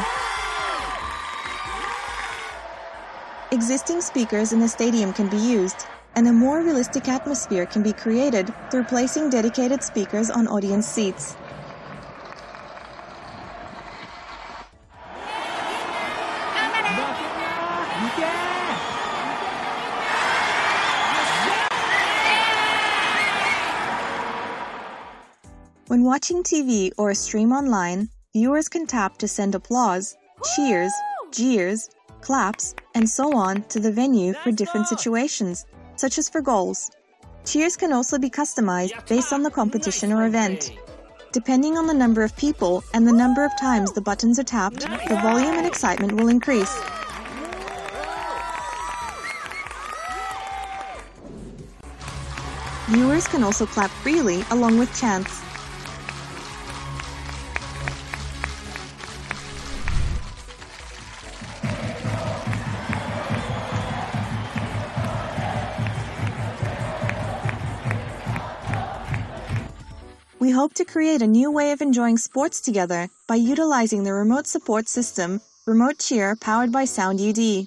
Existing speakers in the stadium can be used, and a more realistic atmosphere can be created through placing dedicated speakers on audience seats. When watching TV or a stream online, viewers can tap to send applause, cheers, jeers, claps, and so on to the venue for different situations, such as for goals. Cheers can also be customized based on the competition or event. Depending on the number of people and the number of times the buttons are tapped, the volume and excitement will increase. Viewers can also clap freely along with chants. We hope to create a new way of enjoying sports together by utilizing the remote support system, Remote Cheer, powered by Sound UD.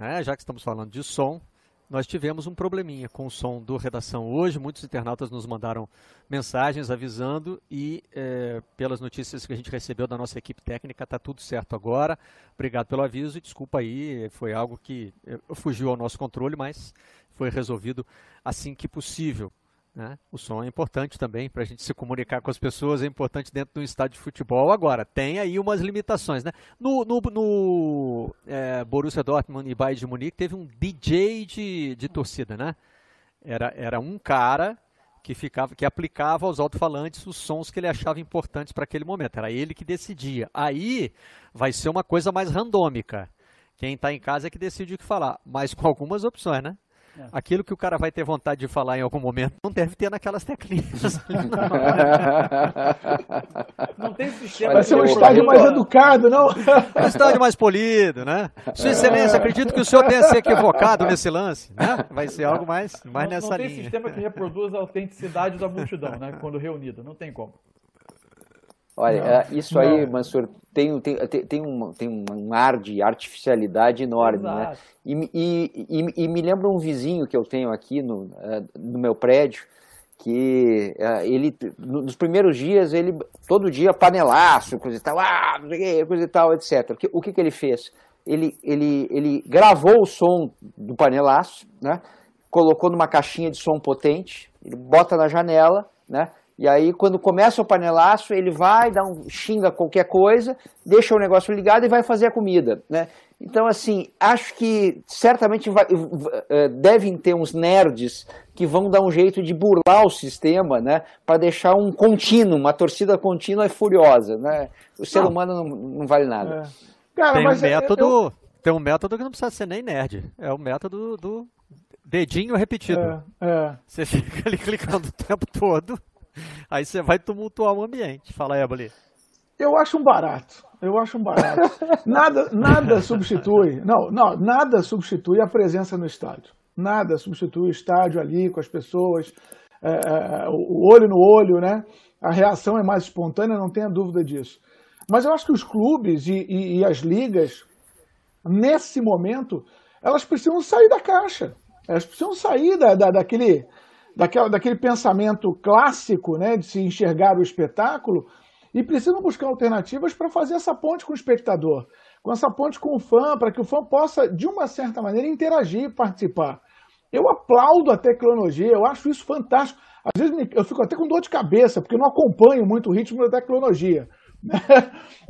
É, já que estamos falando de som, nós tivemos um probleminha com o som do Redação hoje. Muitos internautas nos mandaram mensagens avisando e, é, pelas notícias que a gente recebeu da nossa equipe técnica, está tudo certo agora. Obrigado pelo aviso e desculpa aí, foi algo que é, fugiu ao nosso controle, mas foi resolvido assim que possível. Né? O som é importante também para a gente se comunicar com as pessoas, é importante dentro de um estádio de futebol. Agora, tem aí umas limitações. Né? No, no, no é, Borussia Dortmund e Bayern de Munique teve um DJ de, de torcida. Né? Era, era um cara que, ficava, que aplicava aos alto-falantes os sons que ele achava importantes para aquele momento. Era ele que decidia. Aí vai ser uma coisa mais randômica. Quem está em casa é que decide o que falar, mas com algumas opções, né? É. Aquilo que o cara vai ter vontade de falar em algum momento não deve ter naquelas teclinhas. não tem sistema. Vai ser um estádio mais educado, não? Um estádio mais polido, né? Sua Excelência, acredito que o senhor tenha se equivocado nesse lance, né? Vai ser algo mais, mais não, nessa linha. Não tem sistema que reproduz a autenticidade da multidão, né? Quando reunido, não tem como. Olha, não, é, isso não. aí, Mansur, tem, tem, tem, um, tem um ar de artificialidade enorme, né? Exato. né? E, e, e, me lembra um vizinho que eu tenho aqui no, é, no meu prédio, que é, ele, nos primeiros dias, ele todo dia panelaço, coisa e tal, ah, coisa e tal, etc. O que, o que, que ele fez? Ele, ele, ele gravou o som do panelaço, né? colocou numa caixinha de som potente, ele bota na janela, né? E aí, quando começa o panelaço, ele vai, dá um, xinga qualquer coisa, deixa o negócio ligado e vai fazer a comida, né? Então, assim, acho que certamente vai, é, devem ter uns nerds que vão dar um jeito de burlar o sistema, né? Para deixar um contínuo, uma torcida contínua e furiosa, né? O ser não. humano não, não vale nada. É. Cara, tem um método, eu... tem um método que não precisa ser nem nerd. É o método do dedinho repetido. É, é. Você fica ali clicando o tempo todo. Aí você vai tumultuar o ambiente. Fala aí, Aboli. Eu acho um barato. Eu acho um barato. nada, nada substitui. Não, não, nada substitui a presença no estádio. Nada substitui o estádio ali com as pessoas, é, é, o olho no olho, né? A reação é mais espontânea, não tenha dúvida disso. Mas eu acho que os clubes e, e, e as ligas, nesse momento, elas precisam sair da caixa. Elas precisam sair da, da, daquele, daquela, daquele pensamento clássico né, de se enxergar o espetáculo e precisam buscar alternativas para fazer essa ponte com o espectador, com essa ponte com o fã, para que o fã possa, de uma certa maneira, interagir e participar. Eu aplaudo a tecnologia, eu acho isso fantástico. Às vezes eu fico até com dor de cabeça, porque não acompanho muito o ritmo da tecnologia. Né?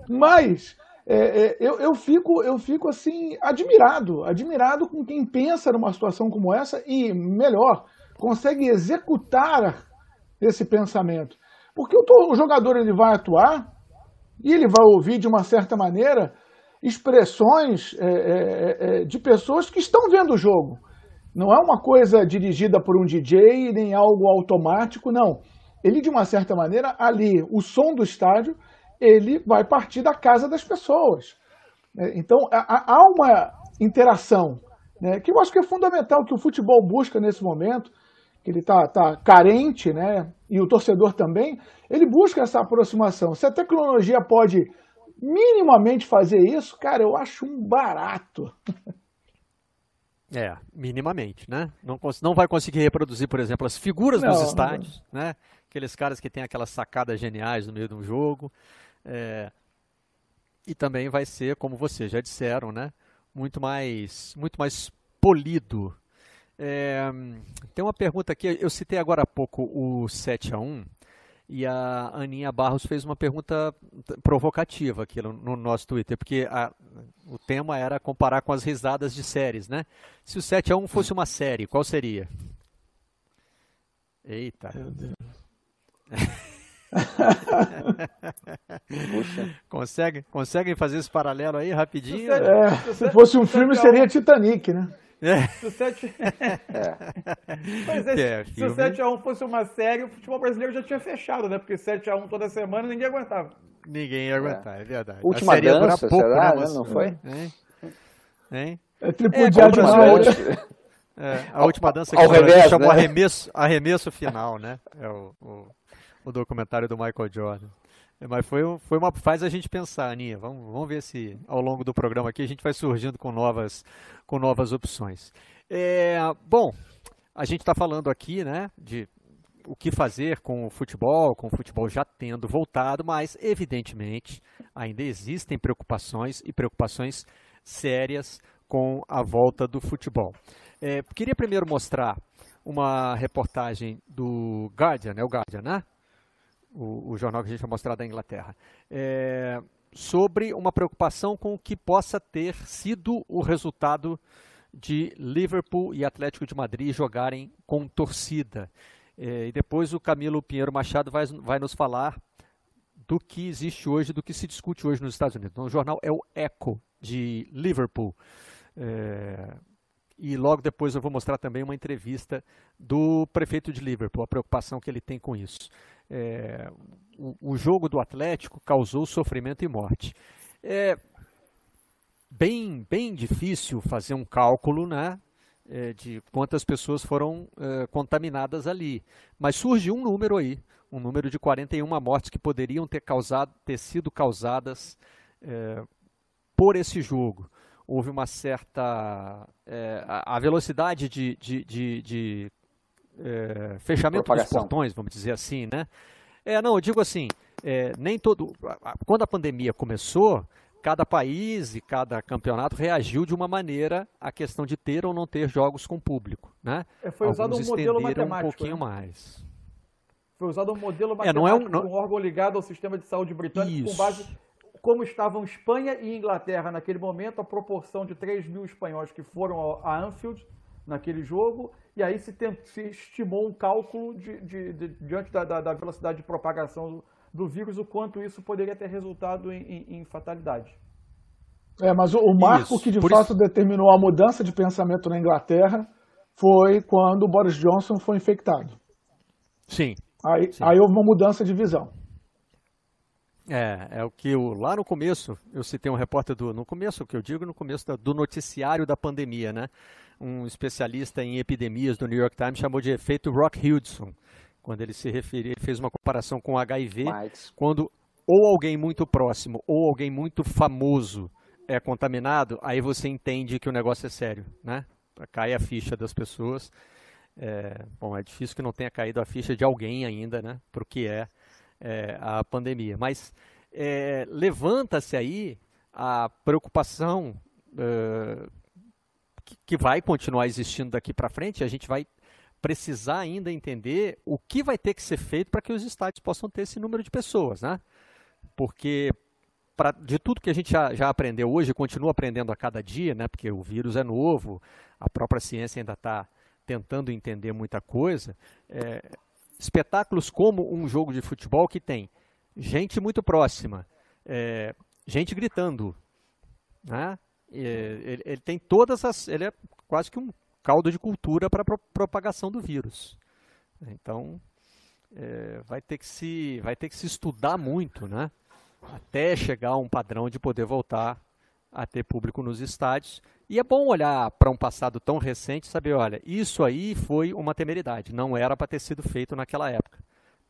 Mas é, é, eu, eu, fico, eu fico assim, admirado, admirado com quem pensa numa situação como essa e, melhor, consegue executar esse pensamento. Porque o, jogador ele vai atuar e ele vai ouvir de uma certa maneira expressões é, é, é, de pessoas que estão vendo o jogo. Não é uma coisa dirigida por um DJ nem algo automático, não. Ele, de uma certa maneira, ali, o som do estádio, ele vai partir da casa das pessoas. É, então, há uma interação né, que eu acho que é fundamental que o futebol busca nesse momento que ele está tá carente, né? E o torcedor também, ele busca essa aproximação. Se a tecnologia pode minimamente fazer isso, cara, eu acho um barato. É, minimamente, né? Não, não vai conseguir reproduzir, por exemplo, as figuras não, dos estádios, não. né? Aqueles caras que têm aquelas sacadas geniais no meio de um jogo. É... E também vai ser, como vocês já disseram, né? Muito mais, muito mais polido é, tem uma pergunta aqui, eu citei agora há pouco o 7 a 1 e a Aninha Barros fez uma pergunta provocativa aqui no, no nosso Twitter, porque a, o tema era comparar com as risadas de séries, né? Se o 7 a 1 fosse uma série, qual seria? Eita. Meu Deus. Consegue, conseguem fazer esse paralelo aí rapidinho? É, se fosse um filme, seria Titanic, né? É. Se o 7... é. É, é, se o 7x1 fosse uma série, o futebol brasileiro já tinha fechado, né? Porque 7x1 toda semana ninguém aguentava. Ninguém ia aguentar, é, é verdade. Última dança, pouco, será? Né, não foi? Hein? Hein? É tripudiado é, a última dança que ao revés, chamou né? arremesso, arremesso final, né? É o, o, o documentário do Michael Jordan. É, mas foi, foi uma. Faz a gente pensar, Aninha. Vamos, vamos ver se ao longo do programa aqui a gente vai surgindo com novas, com novas opções. É, bom, a gente está falando aqui, né, de o que fazer com o futebol, com o futebol já tendo voltado, mas evidentemente ainda existem preocupações e preocupações sérias com a volta do futebol. É, queria primeiro mostrar uma reportagem do Guardian, é o Guardian, né? O, o jornal que a gente vai mostrar da Inglaterra, é, sobre uma preocupação com o que possa ter sido o resultado de Liverpool e Atlético de Madrid jogarem com torcida. É, e depois o Camilo Pinheiro Machado vai, vai nos falar do que existe hoje, do que se discute hoje nos Estados Unidos. Então, o jornal é o Echo de Liverpool. É, e logo depois eu vou mostrar também uma entrevista do prefeito de Liverpool, a preocupação que ele tem com isso. É, o, o, jogo do Atlético causou sofrimento e morte. É bem, bem difícil fazer um cálculo, né? é, de quantas pessoas foram é, contaminadas ali. Mas surge um número aí, um número de 41 mortes que poderiam ter, causado, ter sido causadas é, por esse jogo. Houve uma certa. É, a, velocidade de, de, de, de é, fechamento dos portões, vamos dizer assim, né? É, não, eu digo assim, é, nem todo. Quando a pandemia começou, cada país e cada campeonato reagiu de uma maneira à questão de ter ou não ter jogos com público, né? É, foi usado um modelo matemático. um pouquinho né? mais. Foi usado um modelo matemático, é, não é um, não... um órgão ligado ao sistema de saúde britânico Isso. com base como estavam Espanha e Inglaterra naquele momento, a proporção de 3 mil espanhóis que foram a Anfield naquele jogo, e aí se, tem, se estimou um cálculo de, de, de, diante da, da, da, velocidade de propagação do vírus, o quanto isso poderia ter resultado em, em, em fatalidade. É, mas o, o marco isso, que de fato isso... determinou a mudança de pensamento na Inglaterra foi quando o Boris Johnson foi infectado. Sim. Aí, sim. aí houve uma mudança de visão. É, é o que eu, lá no começo, eu citei um repórter do, no começo, o que eu digo no começo da, do noticiário da pandemia, né? Um especialista em epidemias do New York Times chamou de efeito Rock Hudson quando ele se referiu, ele fez uma comparação com o HIV, Mas... quando ou alguém muito próximo ou alguém muito famoso é contaminado, aí você entende que o negócio é sério, né? Cai a ficha das pessoas. É, bom, é difícil que não tenha caído a ficha de alguém ainda, né? Para o que é, é, a pandemia. Mas é, levanta-se aí a preocupação é, que, que vai continuar existindo daqui para frente. A gente vai precisar ainda entender o que vai ter que ser feito para que os estádios possam ter esse número de pessoas, né? Porque pra, de tudo que a gente já, já aprendeu hoje, continua aprendendo a cada dia, né? Porque o vírus é novo, a própria ciência ainda está tentando entender muita coisa. É, espetáculos como um jogo de futebol que tem gente muito próxima, é, gente gritando, né? Ele, ele, tem todas as, ele é quase que um caldo de cultura para a propagação do vírus. Então, é, vai, ter que se, vai ter que se estudar muito, né? Até chegar a um padrão de poder voltar a ter público nos estádios. E é bom olhar para um passado tão recente e saber, olha, isso aí foi uma temeridade, não era para ter sido feito naquela época.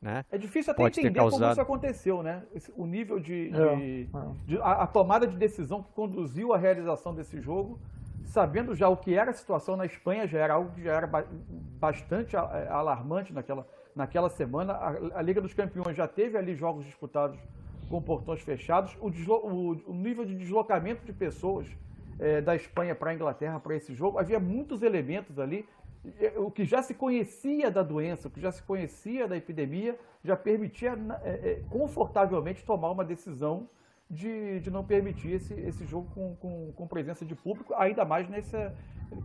Né? É difícil até Pode entender causado... como isso aconteceu, né? O nível de, de, é, é. de a, a, tomada de decisão que conduziu à realização desse jogo sabendo já o que era a situação na Espanha, já era algo que já era bastante é, alarmante naquela, naquela semana. A, a Liga dos Campeões já teve ali jogos disputados com portões fechados. O, o, o nível de deslocamento de pessoas é, da Espanha para a Inglaterra para esse jogo, havia muitos elementos ali. O que já se conhecia da doença, o que já se conhecia da epidemia, já permitia é, é, confortavelmente tomar uma decisão de, de não permitir esse, esse jogo com, com, com presença de público, ainda mais nessa,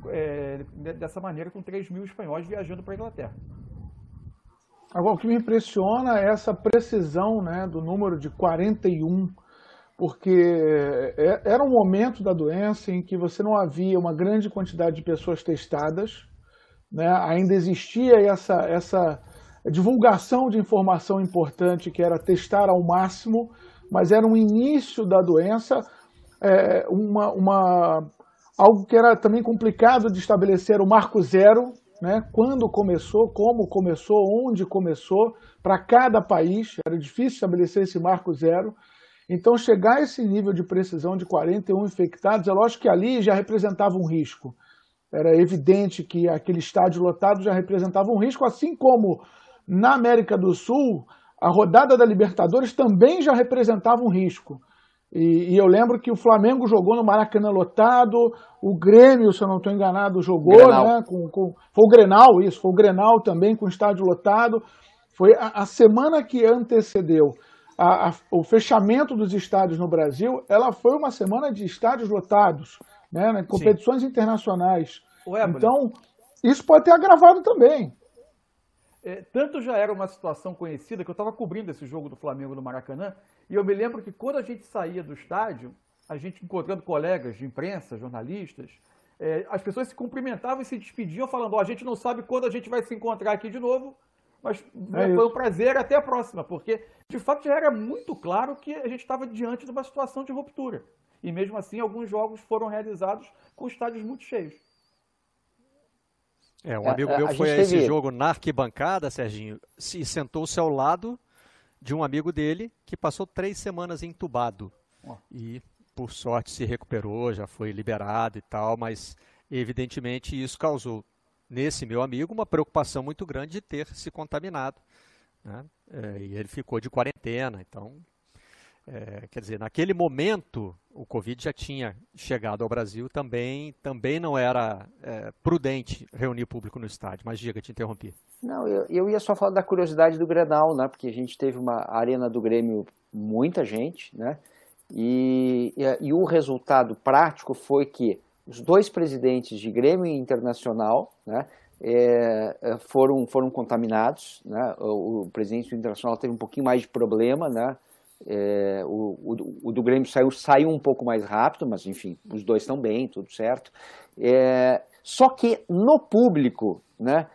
é, dessa maneira, com 3 mil espanhóis viajando para a Inglaterra. Agora, o que me impressiona é essa precisão né, do número de 41, porque é, era um momento da doença em que você não havia uma grande quantidade de pessoas testadas, né, ainda existia essa, essa divulgação de informação importante que era testar ao máximo, mas era um início da doença, é, uma, uma, algo que era também complicado de estabelecer o marco zero, né, quando começou, como começou, onde começou, para cada país, era difícil estabelecer esse marco zero. Então, chegar a esse nível de precisão de 41 infectados, é lógico que ali já representava um risco. Era evidente que aquele estádio lotado já representava um risco, assim como na América do Sul, a rodada da Libertadores também já representava um risco. E, e, eu lembro que o Flamengo jogou no Maracanã lotado, o Grêmio, se eu não estou enganado, jogou, Grenal. né? Com, com, foi o Grenal, isso, foi o Grenal também com o estádio lotado. Foi a, a semana que antecedeu a, a, o fechamento dos estádios no Brasil, ela foi uma semana de estádios lotados, né? né competições Sim. internacionais. Então, isso pode ter agravado também. É, tanto já era uma situação conhecida que eu estava cobrindo esse jogo do Flamengo no Maracanã, e eu me lembro que quando a gente saía do estádio, a gente encontrando colegas de imprensa, jornalistas, é, as pessoas se cumprimentavam e se despediam falando: oh, a gente não sabe quando a gente vai se encontrar aqui de novo, mas é foi um prazer até a próxima, porque de fato já era muito claro que a gente estava diante de uma situação de ruptura. E mesmo assim, alguns jogos foram realizados com estádios muito cheios. É, um é, amigo meu a foi a esse teve... jogo na arquibancada, Serginho, e sentou-se ao lado de um amigo dele que passou três semanas entubado. Oh. E, por sorte, se recuperou, já foi liberado e tal, mas evidentemente isso causou nesse meu amigo uma preocupação muito grande de ter se contaminado. Né? É, e ele ficou de quarentena, então é, quer dizer, naquele momento o Covid já tinha chegado ao Brasil, também, também não era é, prudente reunir público no estádio. Mas diga, te interrompi. Não, eu, eu ia só falar da curiosidade do Grenal, né? Porque a gente teve uma arena do Grêmio, muita gente, né? E, e, e o resultado prático foi que os dois presidentes de Grêmio e Internacional, né? É, é foram, foram contaminados, né? O, o presidente do Internacional teve um pouquinho mais de problema, né? É, o, o, o, do Grêmio saiu, saiu um pouco mais rápido, mas enfim, os dois estão bem, tudo certo. É, só que no público, né,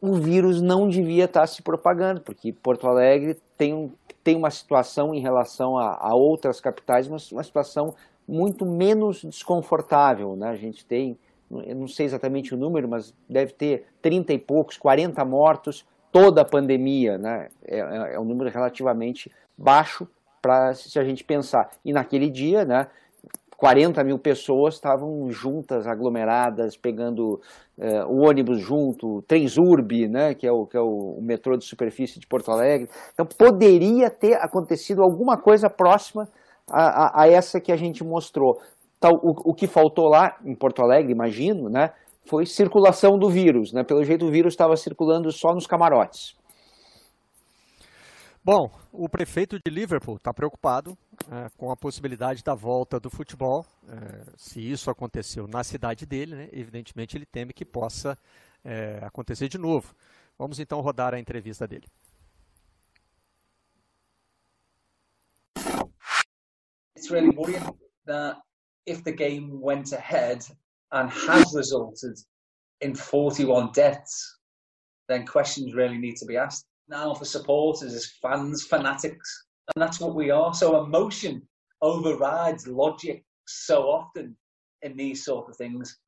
o vírus não devia estar se propagando, porque Porto Alegre tem, tem uma situação em relação a, a outras capitais, uma, uma situação muito menos desconfortável. Né? A gente tem, eu não sei exatamente o número, mas deve ter 30 e poucos, 40 mortos toda a pandemia. Né? É, é, é um número relativamente baixo para se a gente pensar. E naquele dia, né, 40 mil pessoas estavam juntas, aglomeradas, pegando uh, o ônibus junto, Transurb, né, que é, o, que é o, o, metrô de superfície de Porto Alegre. Então poderia ter acontecido alguma coisa próxima a, a, a essa que a gente mostrou. Então, o, o, que faltou lá em Porto Alegre, imagino, né, foi circulação do vírus. Né? Pelo jeito o vírus estava circulando só nos camarotes. Bom, o prefeito de Liverpool está preocupado é, com a possibilidade da volta do futebol. É, se isso aconteceu na cidade dele, né, evidentemente ele teme que possa é, acontecer de novo. Vamos então rodar a entrevista dele. It's really worrying that if the game went ahead and has resulted in 41 deaths, then questions really need to be asked. Now for supporters as fans, fanatics, and that's what we are. So emotion overrides logic so often in these sort of things.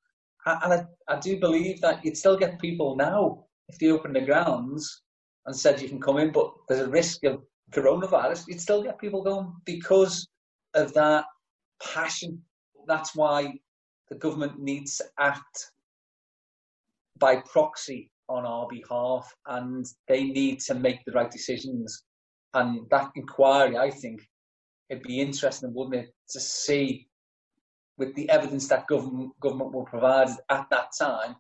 And I, I do believe that you'd still get people now if they opened the grounds and said you can come in, but there's a risk of coronavirus. You'd still get people going because of that passion. That's why the government needs to act by proxy on our behalf and they need to make the right decisions. And that inquiry, I think, it'd be interesting, wouldn't it, to see with the evidence that government government will provide at that time,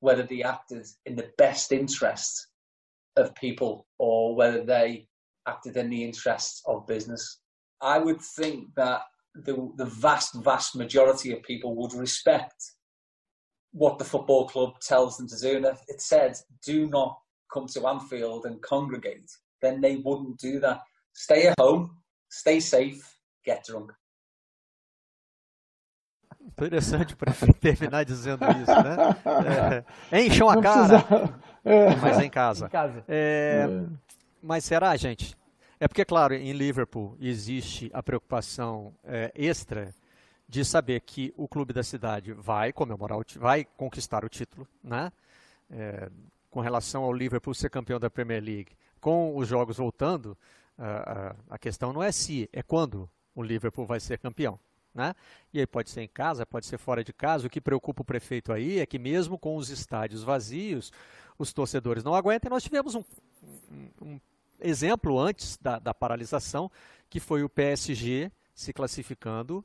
whether they acted in the best interest of people or whether they acted in the interests of business. I would think that the the vast, vast majority of people would respect what the football club tells them to do. And if it said, do not come to Anfield and congregate, then they wouldn't do that. Stay at home, stay safe, get drunk. Interessante para terminar dizendo isso, né? É, encham a cara, mas é em casa. Em casa. É, é. Mas será, gente? É porque, claro, em Liverpool existe a preocupação é, extra de saber que o clube da cidade vai comemorar, vai conquistar o título, né? é, com relação ao Liverpool ser campeão da Premier League, com os jogos voltando, a, questão não é se, é quando o Liverpool vai ser campeão. Né? E aí pode ser em casa, pode ser fora de casa. O que preocupa o prefeito aí é que mesmo com os estádios vazios, os torcedores não aguentam. Nós tivemos um, um, um exemplo antes da, da, paralisação, que foi o PSG se classificando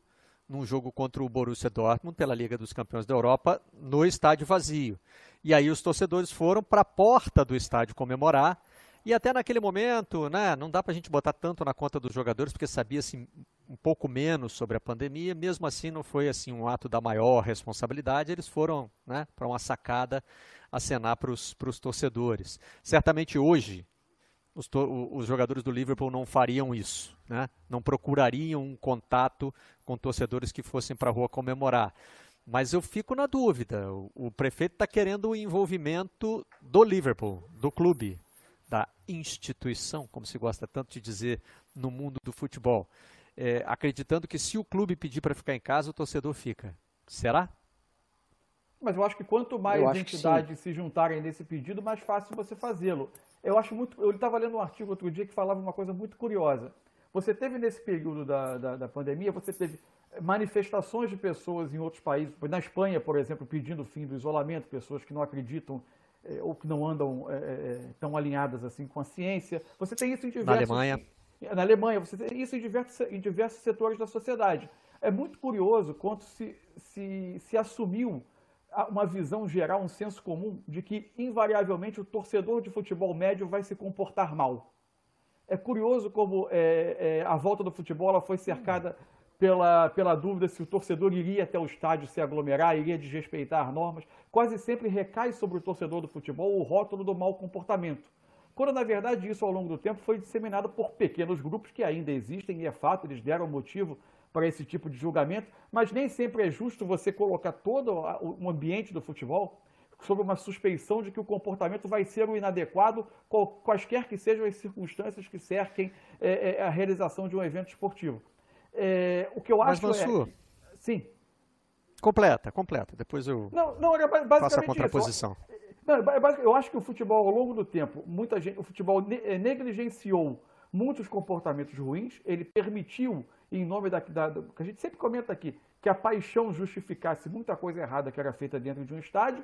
num jogo contra o Borussia Dortmund pela Liga dos Campeões da Europa no estádio vazio. E aí os torcedores foram para a porta do estádio comemorar e até naquele momento, né, não dá para a gente botar tanto na conta dos jogadores, porque sabia-se um pouco menos sobre a pandemia, mesmo assim não foi assim um ato da maior responsabilidade, eles foram né, para uma sacada acenar para os torcedores. Certamente hoje, os, os, jogadores do Liverpool não fariam isso, né? não procurariam um contato com torcedores que fossem para a rua comemorar. Mas eu fico na dúvida. O, o prefeito está querendo o envolvimento do Liverpool, do clube, da instituição, como se gosta tanto de dizer no mundo do futebol, é, acreditando que se o clube pedir para ficar em casa, o torcedor fica. Será? Mas eu acho que quanto mais entidades se juntarem nesse pedido, mais fácil você fazê-lo. Eu acho muito. Eu estava lendo um artigo outro dia que falava uma coisa muito curiosa. Você teve nesse período da, da, da pandemia, você teve manifestações de pessoas em outros países, na Espanha, por exemplo, pedindo o fim do isolamento, pessoas que não acreditam é, ou que não andam é, tão alinhadas assim com a ciência. Você tem isso em diversos... Na Alemanha. Na Alemanha, você tem isso em diversos, em diversos setores da sociedade. É muito curioso quanto se, se, se assumiu uma visão geral, um senso comum, de que invariavelmente o torcedor de futebol médio vai se comportar mal. É curioso como é, é, a volta do futebol ela foi cercada pela, pela dúvida se o torcedor iria até o estádio se aglomerar, iria desrespeitar normas. Quase sempre recai sobre o torcedor do futebol o rótulo do mau comportamento. Quando, na verdade, isso ao longo do tempo foi disseminado por pequenos grupos que ainda existem, e é fato, eles deram motivo para esse tipo de julgamento, mas nem sempre é justo você colocar todo o ambiente do futebol sob uma suspeição de que o comportamento vai ser o inadequado, quaisquer que sejam as circunstâncias que cerquem é, é, a realização de um evento esportivo. É, o que eu acho Mas, Mansur, é... Sim. Completa, completa. Depois eu não, não, basicamente faço a contraposição. Isso. Não, eu acho que o futebol, ao longo do tempo, muita gente, o futebol eh, negligenciou muitos comportamentos ruins, ele permitiu, em nome da, da, da, que a gente sempre comenta aqui, que a paixão justificasse muita coisa errada que era feita dentro de um estádio,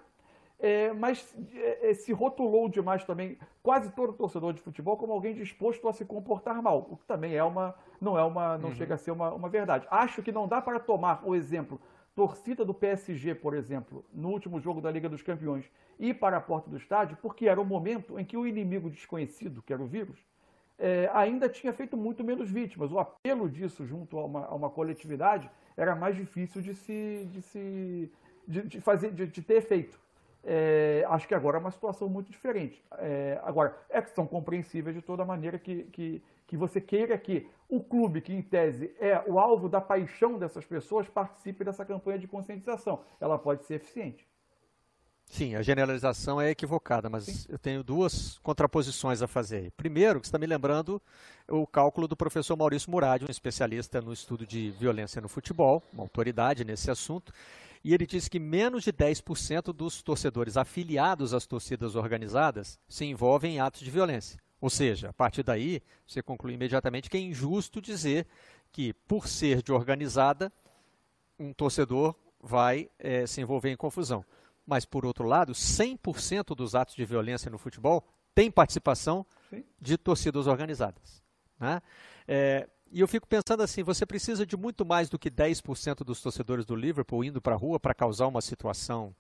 é, mas é, se rotulou demais também quase todo torcedor de futebol como alguém disposto a se comportar mal, o que também é uma, não é uma, não uhum. chega a ser uma, uma verdade. Acho que não dá para tomar o exemplo torcida do PSG, por exemplo, no último jogo da Liga dos Campeões, ir para a porta do estádio, porque era o momento em que o inimigo desconhecido, que era o vírus, é, ainda tinha feito muito menos vítimas. O apelo disso junto a uma, a uma coletividade era mais difícil de se, de se de, de fazer, de, de ter efeito. É, acho que agora é uma situação muito diferente. É, agora, é que são compreensíveis de toda maneira que, que, que você queira que o clube, que em tese é o alvo da paixão dessas pessoas, participe dessa campanha de conscientização. Ela pode ser eficiente. Sim, a generalização é equivocada, mas Sim. eu tenho duas contraposições a fazer. Primeiro, que está me lembrando o cálculo do professor Maurício Murad, um especialista no estudo de violência no futebol, uma autoridade nesse assunto, e ele disse que menos de 10% dos torcedores afiliados às torcidas organizadas se envolvem em atos de violência. Ou seja, a partir daí, você conclui imediatamente que é injusto dizer que, por ser de organizada, um torcedor vai é, se envolver em confusão. Mas, por outro lado, 100% dos atos de violência no futebol tem participação Sim. de torcidas organizadas. Né? É, e eu fico pensando assim, você precisa de muito mais do que 10% dos torcedores do Liverpool indo para a rua para causar uma situação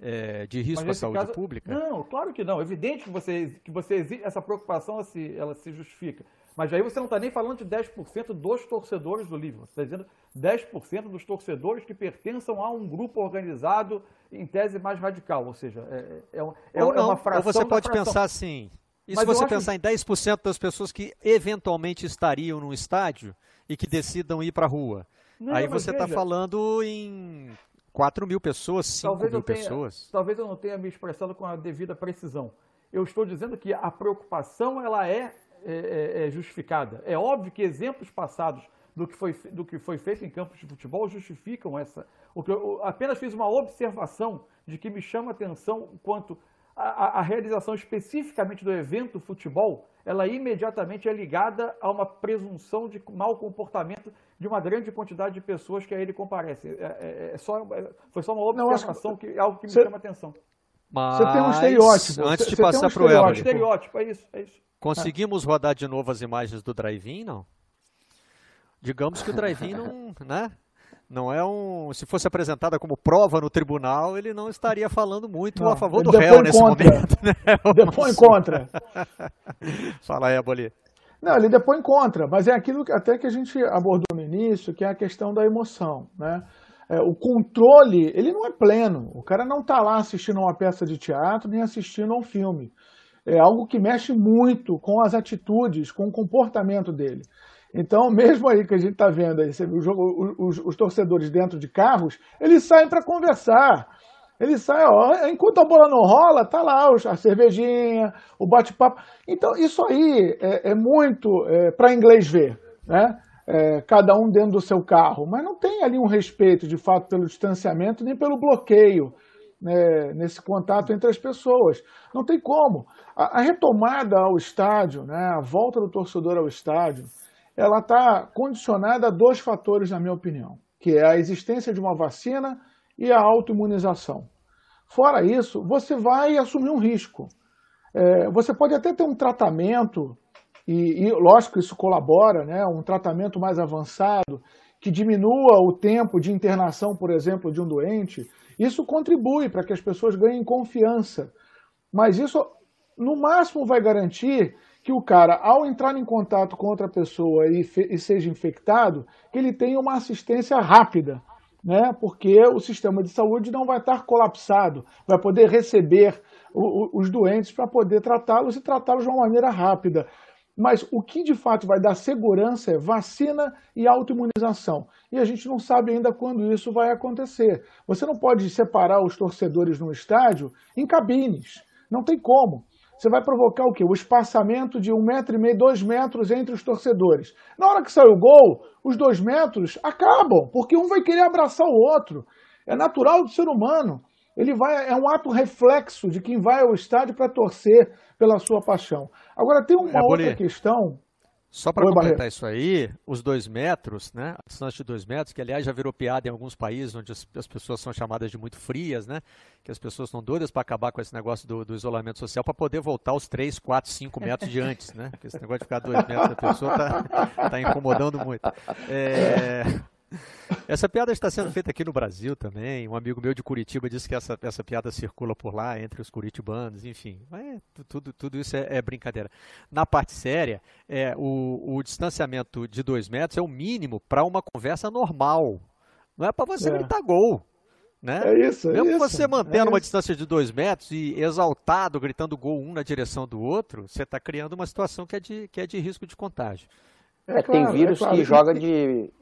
é, de risco à saúde caso, pública? Não, claro que não. É evidente que você, que você essa preocupação ela se, ela se justifica. Mas aí você não está nem falando de 10% dos torcedores do Liverpool. Você está dizendo 10% dos torcedores que pertençam a um grupo organizado em tese mais radical. Ou seja, é, é, é, ou é uma fração. Ou você pode pensar assim, e Mas se você pensar acho... em 10% das pessoas que eventualmente estariam no estádio e que decidam ir para a rua, não, aí você está falando em 4 mil pessoas, 5 talvez mil tenha, pessoas. Talvez eu não tenha me expressado com a devida precisão. Eu estou dizendo que a preocupação ela é, é, é, é justificada. É óbvio que exemplos passados do que, foi, do que foi feito em campos de futebol justificam essa. O que eu apenas fiz uma observação de que me chama a atenção quanto a, a, realização especificamente do evento futebol, ela imediatamente é ligada a uma presunção de mau comportamento de uma grande quantidade de pessoas que a ele comparecem. É, é, é só, é, foi só uma observação, que, algo que me chama a atenção. Mas, você tem um estereótipo. Antes de passar um para o Elber. estereótipo, é isso, é isso. Conseguimos rodar de novo as imagens do drive-in, não? Digamos que o drive-in não, né? Não é um. Se fosse apresentada como prova no tribunal, ele não estaria falando muito não, a favor do réu nesse contra. momento. Né? Depõe contra. Fala aí, Aboli. Não, ele depõe contra, mas é aquilo que, até que a gente abordou no início, que é a questão da emoção. Né? É, o controle, ele não é pleno. O cara não está lá assistindo uma peça de teatro, nem assistindo a um filme. É algo que mexe muito com as atitudes, com o comportamento dele. Então, mesmo aí que a gente está vendo aí, os, os, torcedores dentro de carros, eles saem para conversar. Eles saem, ó, enquanto a bola não rola, tá lá a cervejinha, o bate-papo. Então, isso aí é, é muito é, para inglês ver, né? É, cada um dentro do seu carro, mas não tem ali um respeito de fato pelo distanciamento nem pelo bloqueio né, nesse contato entre as pessoas. Não tem como. A, a retomada ao estádio, né, a volta do torcedor ao estádio, ela está condicionada a dois fatores, na minha opinião, que é a existência de uma vacina e a autoimunização. Fora isso, você vai assumir um risco. É, você pode até ter um tratamento, e, e lógico isso colabora, né, um tratamento mais avançado, que diminua o tempo de internação, por exemplo, de um doente. Isso contribui para que as pessoas ganhem confiança. Mas isso, no máximo, vai garantir que o cara, ao entrar em contato com outra pessoa e, e seja infectado, que ele tenha uma assistência rápida, né? porque o sistema de saúde não vai estar colapsado, vai poder receber o, o, os doentes para poder tratá-los e tratá-los de uma maneira rápida. Mas o que de fato vai dar segurança é vacina e autoimunização. E a gente não sabe ainda quando isso vai acontecer. Você não pode separar os torcedores no estádio em cabines. Não tem como você vai provocar o quê? O espaçamento de um metro e meio, dois metros entre os torcedores. Na hora que sai o gol, os dois metros acabam, porque um vai querer abraçar o outro. É natural do ser humano. Ele vai, é um ato reflexo de quem vai ao estádio para torcer pela sua paixão. Agora tem uma é, outra questão só para completar isso aí, os dois metros, né? A distância de dois metros, que aliás já virou piada em alguns países onde as, as pessoas são chamadas de muito frias, né? Que as pessoas estão doidas para acabar com esse negócio do, do isolamento social para poder voltar aos 3, 4, 5 metros de antes, né? Porque esse negócio de ficar dois metros da pessoa tá, tá incomodando muito. É... Essa piada está sendo feita aqui no Brasil também. Um amigo meu de Curitiba disse que essa, essa piada circula por lá entre os curitibanos, enfim. É, tudo, tudo isso é, é, brincadeira. Na parte séria, é, o, o distanciamento de dois metros é o mínimo para uma conversa normal. Não é para você é. gritar gol. Né? É isso, é Mesmo isso, você mantendo é uma distância de dois metros e exaltado, gritando gol um na direção do outro, você está criando uma situação que é de, que é de risco de contágio. É, claro, tem vírus claro. que joga de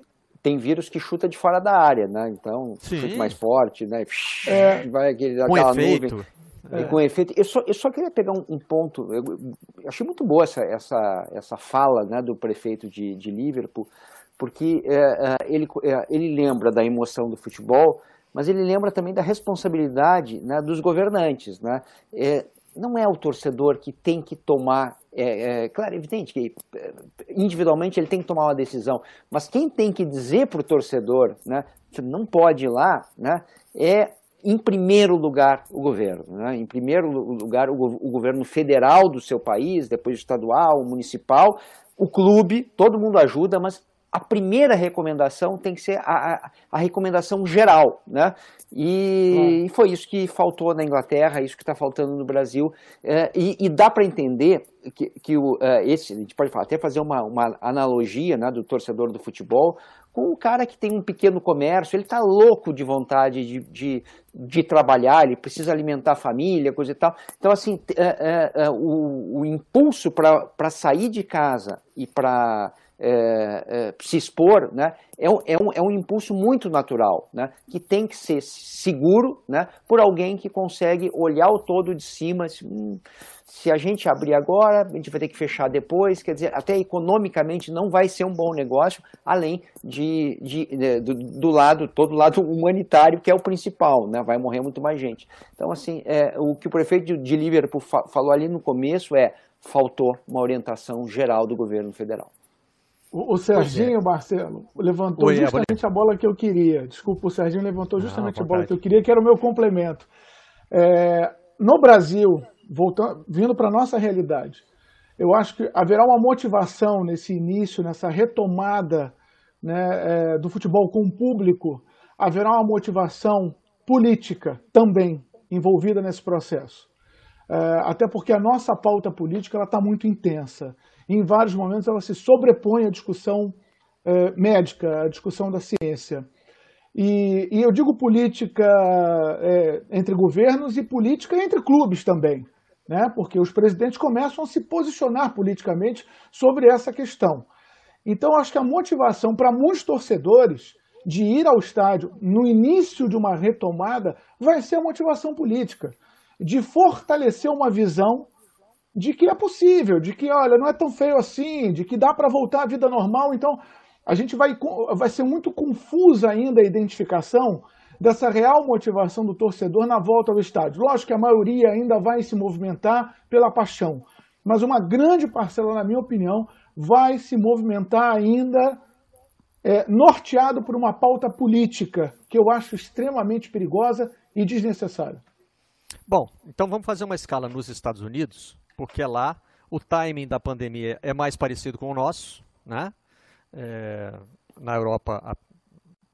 tem vírus que chuta de fora da área, né? Então, chute mais forte, né? É. Vai aquele, com efeito. nuvem. É. com efeito. Eu só, eu só queria pegar um, um ponto. Eu, eu, achei muito boa essa, essa, essa fala né, do prefeito de, de Liverpool, porque é, é ele, é, ele lembra da emoção do futebol, mas ele lembra também da responsabilidade né, dos governantes. Né? É, não é o torcedor que tem que tomar é, é, claro, é evidente que é, individualmente ele tem que tomar uma decisão, mas quem tem que dizer para o torcedor, né, você não pode ir lá, né, é em primeiro lugar o governo, né, em primeiro lugar o, o governo federal do seu país, depois o estadual, o municipal, o clube, todo mundo ajuda, mas a primeira recomendação tem que ser a, a, a recomendação geral, né? E, e, foi isso que faltou na Inglaterra, isso que está faltando no Brasil. É, e, e, dá para entender que, que o, é, esse, a gente pode até fazer uma, uma analogia né, do torcedor do futebol com o cara que tem um pequeno comércio, ele está louco de vontade de, de, de, trabalhar, ele precisa alimentar a família, coisa e tal. Então, assim, é, é o, o impulso para sair de casa e para se expor, né, é, um, é, um, é um impulso muito natural, né, que tem que ser seguro né, por alguém que consegue olhar o todo de cima. Assim, hum, se a gente abrir agora, a gente vai ter que fechar depois, quer dizer, até economicamente não vai ser um bom negócio, além de, de, de do, do, lado, todo lado humanitário, que é o principal, né? vai morrer muito mais gente. Então, assim, é, o que o prefeito de Liverpool falou ali no começo é, faltou uma orientação geral do governo federal. O, o Serginho, é. Marcelo, levantou Oi, justamente a bola que eu queria. Desculpa, o Serginho levantou justamente ah, a bola que eu queria, que era o meu complemento. É, no Brasil, voltando, vindo para a nossa realidade, eu acho que haverá uma motivação nesse início, nessa retomada né, é, do futebol com o público, haverá uma motivação política também envolvida nesse processo. É, até porque a nossa pauta política está muito intensa. Em vários momentos ela se sobrepõe à discussão é, médica, à discussão da ciência. E, e eu digo política é, entre governos e política entre clubes também, né? porque os presidentes começam a se posicionar politicamente sobre essa questão. Então, acho que a motivação para muitos torcedores de ir ao estádio no início de uma retomada vai ser a motivação política, de fortalecer uma visão de que é possível, de que, olha, não é tão feio assim, de que dá para voltar à vida normal. Então, a gente vai, vai ser muito confusa ainda a identificação dessa real motivação do torcedor na volta ao estádio. Lógico que a maioria ainda vai se movimentar pela paixão, mas uma grande parcela, na minha opinião, vai se movimentar ainda é, norteado por uma pauta política que eu acho extremamente perigosa e desnecessária. Bom, então vamos fazer uma escala nos Estados Unidos, porque lá o timing da pandemia é mais parecido com o nosso, né? É, na Europa, a,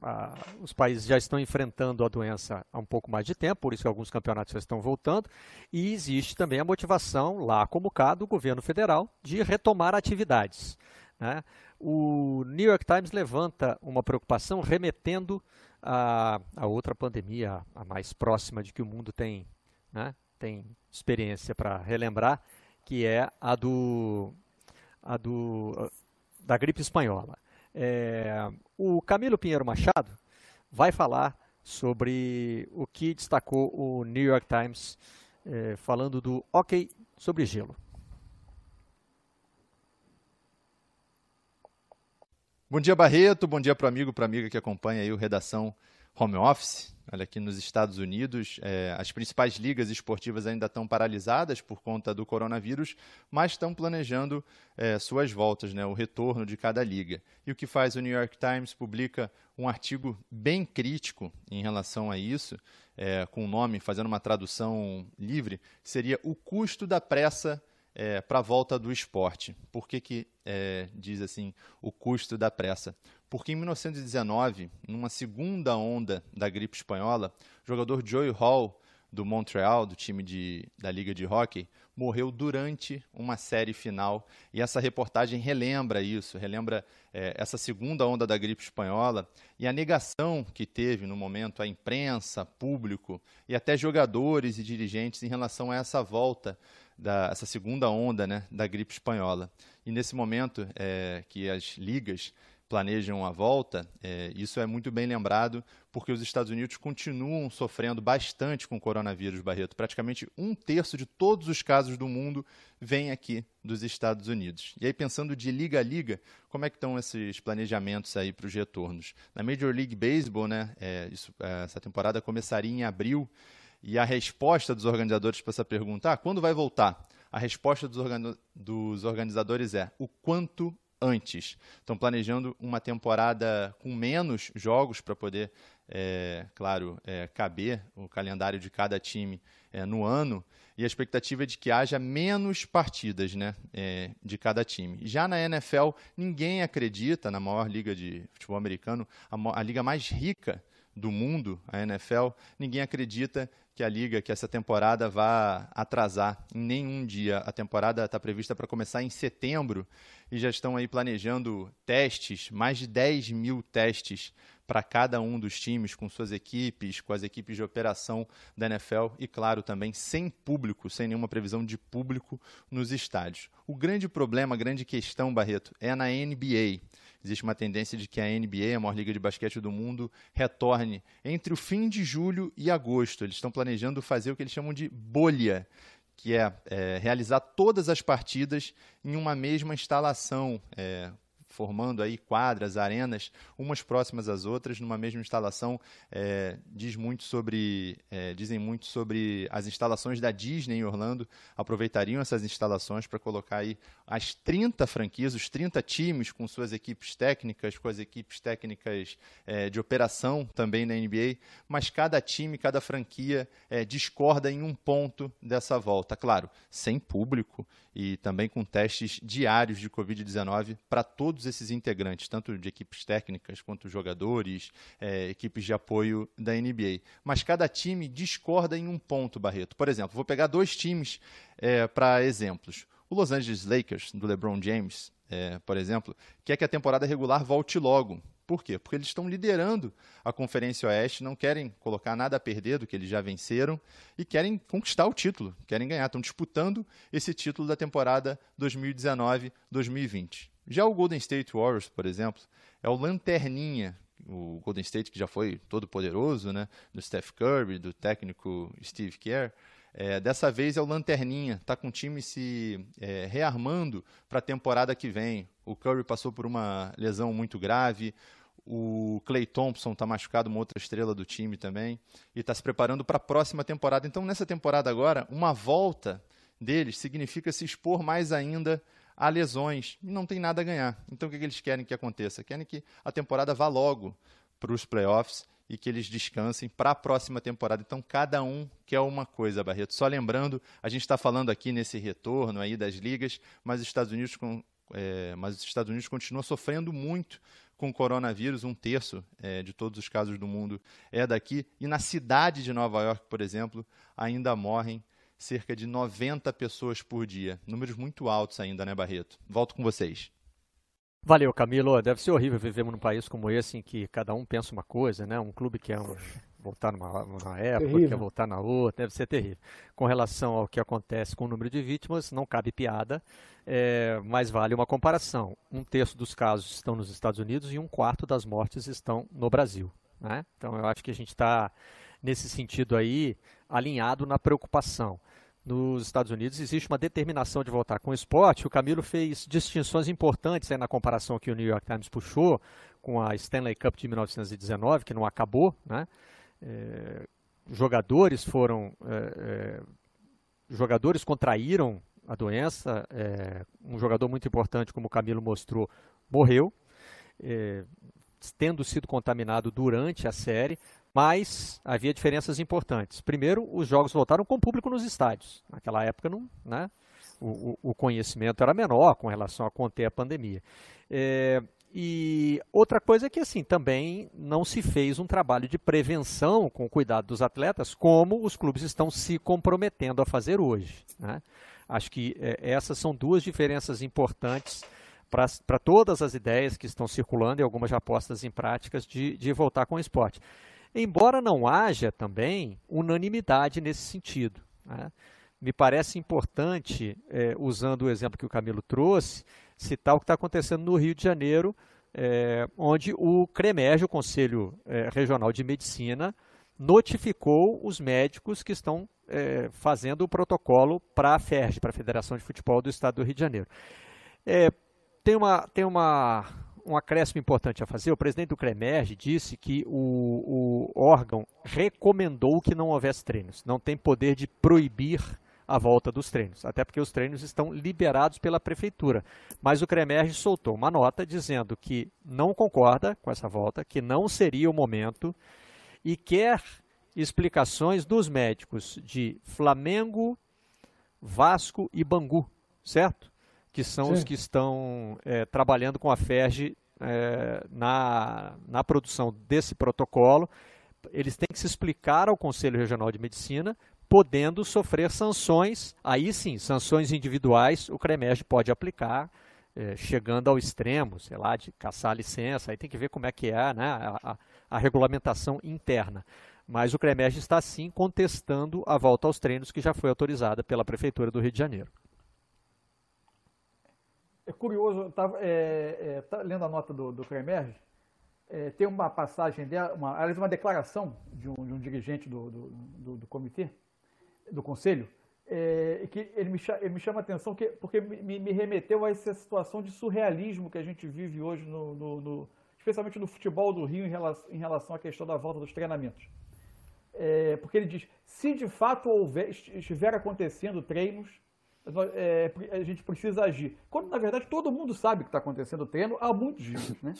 a, os países já estão enfrentando a doença há um pouco mais de tempo, por isso que alguns campeonatos já estão voltando. E existe também a motivação, lá como cá, do governo federal de retomar atividades. Né? O New York Times levanta uma preocupação remetendo a, a outra pandemia, a mais próxima de que o mundo tem, né? tem experiência para relembrar, que é a do, a do da gripe espanhola. É, o Camilo Pinheiro Machado vai falar sobre o que destacou o New York Times, é, falando do hockey sobre gelo. Bom dia, Barreto. Bom dia para amigo, para amiga que acompanha aí o Redação Home Office. Olha, aqui nos Estados Unidos, é, as principais ligas esportivas ainda estão paralisadas por conta do coronavírus, mas estão planejando é, suas voltas, né, o retorno de cada liga. E o que faz o New York Times publica um artigo bem crítico em relação a isso, é, com o nome, fazendo uma tradução livre, seria o custo da pressa é, para a volta do esporte. Por que, que é, diz assim o custo da pressa? Porque em 1919, numa segunda onda da gripe espanhola, o jogador Joey Hall, do Montreal, do time de, da Liga de Hockey, morreu durante uma série final. E essa reportagem relembra isso, relembra é, essa segunda onda da gripe espanhola e a negação que teve no momento a imprensa, público e até jogadores e dirigentes em relação a essa volta da essa segunda onda né, da gripe espanhola. E nesse momento é, que as ligas planejam a volta, é, isso é muito bem lembrado, porque os Estados Unidos continuam sofrendo bastante com o coronavírus, Barreto. Praticamente um terço de todos os casos do mundo vem aqui dos Estados Unidos. E aí, pensando de liga a liga, como é que estão esses planejamentos aí para os retornos? Na Major League Baseball, né, é, isso, é, essa temporada começaria em abril, e a resposta dos organizadores para essa pergunta, ah, quando vai voltar? A resposta dos, organi dos organizadores é o quanto antes. Estão planejando uma temporada com menos jogos para poder, é, claro, é, caber o calendário de cada time é, no ano. E a expectativa é de que haja menos partidas né, de cada time. Já na NFL, ninguém acredita, na maior liga de futebol americano, a, a liga mais rica do mundo, a NFL, ninguém acredita que a liga, que essa temporada vá atrasar em nenhum dia. A temporada está prevista para começar em setembro e já estão aí planejando testes, mais de 10 mil testes para cada um dos times, com suas equipes, com as equipes de operação da NFL e, claro, também sem público, sem nenhuma previsão de público nos estádios. O grande problema, a grande questão, Barreto, é na NBA existe uma tendência de que a NBA, a maior liga de basquete do mundo, retorne entre o fim de julho e agosto. Eles estão planejando fazer o que eles chamam de bolha, que é, é, realizar todas as partidas em uma mesma instalação, é, formando aí quadras, arenas, umas próximas às outras, numa mesma instalação. É, diz muito sobre, é, dizem muito sobre as instalações da Disney em Orlando. Aproveitariam essas instalações para colocar aí as 30 franquias, os 30 times com suas equipes técnicas, com as equipes técnicas é, de operação também na NBA, mas cada time, cada franquia é, discorda em um ponto dessa volta. Claro, sem público e também com testes diários de Covid-19 para todos esses integrantes, tanto de equipes técnicas quanto jogadores, é, equipes de apoio da NBA. Mas cada time discorda em um ponto, Barreto. Por exemplo, vou pegar dois times é, para exemplos. O Los Angeles Lakers, do LeBron James, é, por exemplo, quer que a temporada regular volte logo. Por quê? Porque eles estão liderando a Conferência Oeste, não querem colocar nada a perder do que eles já venceram e querem conquistar o título, querem ganhar, estão disputando esse título da temporada 2019-2020. Já o Golden State Warriors, por exemplo, é o lanterninha, o Golden State que já foi todo poderoso, né, do Steph Curry, do técnico Steve Kerr, é, dessa vez é o Lanterninha, está com o time se é, rearmando para a temporada que vem. O Curry passou por uma lesão muito grave, o Clay Thompson está machucado, uma outra estrela do time também, e está se preparando para a próxima temporada. Então, nessa temporada agora, uma volta deles significa se expor mais ainda a lesões e não tem nada a ganhar. Então, o que, que eles querem que aconteça? Querem que a temporada vá logo para os playoffs e que eles descansem para a próxima temporada. Então, cada um quer uma coisa, Barreto. Só lembrando, a gente está falando aqui nesse retorno aí das ligas, mas os Estados Unidos, é, mas os Estados Unidos continuam sofrendo muito com o coronavírus. Um terço é, de todos os casos do mundo é daqui. E na cidade de Nova York, por exemplo, ainda morrem cerca de 90 pessoas por dia. Números muito altos ainda, né, Barreto? Volto com vocês. Valeu, Camilo. Deve ser horrível vivermos num país como esse em que cada um pensa uma coisa, né? Um clube quer um, voltar numa, numa época, terrível. quer voltar na outra, deve ser terrível. Com relação ao que acontece com o número de vítimas, não cabe piada, é, mas vale uma comparação. Um terço dos casos estão nos Estados Unidos e um quarto das mortes estão no Brasil. Né? Então eu acho que a gente está, nesse sentido aí, alinhado na preocupação nos Estados Unidos existe uma determinação de voltar com o esporte. O Camilo fez distinções importantes na comparação que o New York Times puxou com a Stanley Cup de 1919, que não acabou. Né? É, jogadores foram. É, é, jogadores contraíram a doença. É, um jogador muito importante, como o Camilo mostrou, morreu, é, tendo sido contaminado durante a série mas havia diferenças importantes. Primeiro, os jogos voltaram com público nos estádios. Naquela época, não, né, o, o, conhecimento era menor com relação a conter a pandemia. É, e outra coisa é que assim também não se fez um trabalho de prevenção com o cuidado dos atletas, como os clubes estão se comprometendo a fazer hoje. Né? Acho que é, essas são duas diferenças importantes para todas as ideias que estão circulando e algumas já postas em práticas de, de voltar com o esporte. Embora não haja também unanimidade nesse sentido. Né? Me parece importante, é, usando o exemplo que o Camilo trouxe, citar o que está acontecendo no Rio de Janeiro, é, onde o CREMERG, o Conselho é, Regional de Medicina, notificou os médicos que estão é, fazendo o protocolo para a FERJ, para a Federação de Futebol do Estado do Rio de Janeiro. É, tem uma, tem uma, um acréscimo importante a fazer. O presidente do CREMERG disse que o, o órgão recomendou que não houvesse treinos. Não tem poder de proibir a volta dos treinos, até porque os treinos estão liberados pela prefeitura. Mas o CREMERG soltou uma nota dizendo que não concorda com essa volta, que não seria o momento e quer explicações dos médicos de Flamengo, Vasco e Bangu, certo? Que são Sim. os que estão é, trabalhando com a FERJ é, na, na produção desse protocolo. Eles têm que se explicar ao Conselho Regional de Medicina, podendo sofrer sanções, aí sim, sanções individuais, o CREMERG pode aplicar, é, chegando ao extremo, sei lá, de caçar a licença, aí tem que ver como é que é né, a, a, a regulamentação interna. Mas o CREMERG está sim contestando a volta aos treinos que já foi autorizada pela Prefeitura do Rio de Janeiro é curioso, estava é, é, tá lendo a nota do, do é, tem uma passagem dela, uma, aliás, uma declaração de um, de um dirigente do, do, do, do, comitê, do conselho, é, que ele me, ele me chama a atenção que, porque me, me, remeteu a essa situação de surrealismo que a gente vive hoje, no, no, no especialmente no futebol do Rio, em relação, em relação à questão da volta dos treinamentos. É, porque ele diz, se de fato houver, estiver acontecendo treinos, é, a gente precisa agir. Quando, na verdade, todo mundo sabe que está acontecendo treino há muitos dias. Né?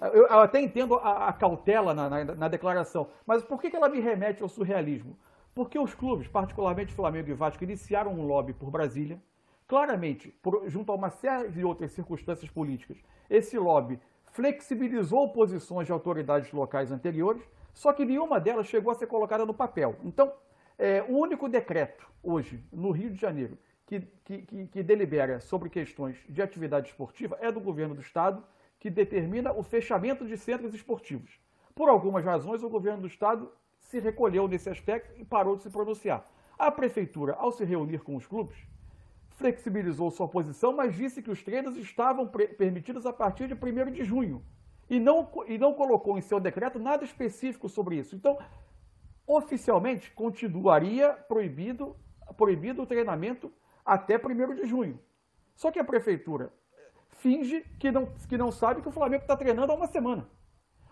Eu, eu até entendo a, a cautela na, na, na, declaração, mas por que, que ela me remete ao surrealismo? Porque os clubes, particularmente Flamengo e Vasco, iniciaram um lobby por Brasília, claramente, por, junto a uma série de outras circunstâncias políticas. Esse lobby flexibilizou posições de autoridades locais anteriores, só que nenhuma delas chegou a ser colocada no papel. Então, é, o único decreto hoje, no Rio de Janeiro, que, que, que, delibera sobre questões de atividade esportiva é do governo do Estado, que determina o fechamento de centros esportivos. Por algumas razões, o governo do Estado se recolheu nesse aspecto e parou de se pronunciar. A prefeitura, ao se reunir com os clubes, flexibilizou sua posição, mas disse que os treinos estavam permitidos a partir de 1 de junho. E não, e não colocou em seu decreto nada específico sobre isso. Então, oficialmente, continuaria proibido, proibido o treinamento até 1 de junho. Só que a prefeitura finge que não, que não sabe que o Flamengo está treinando há uma semana.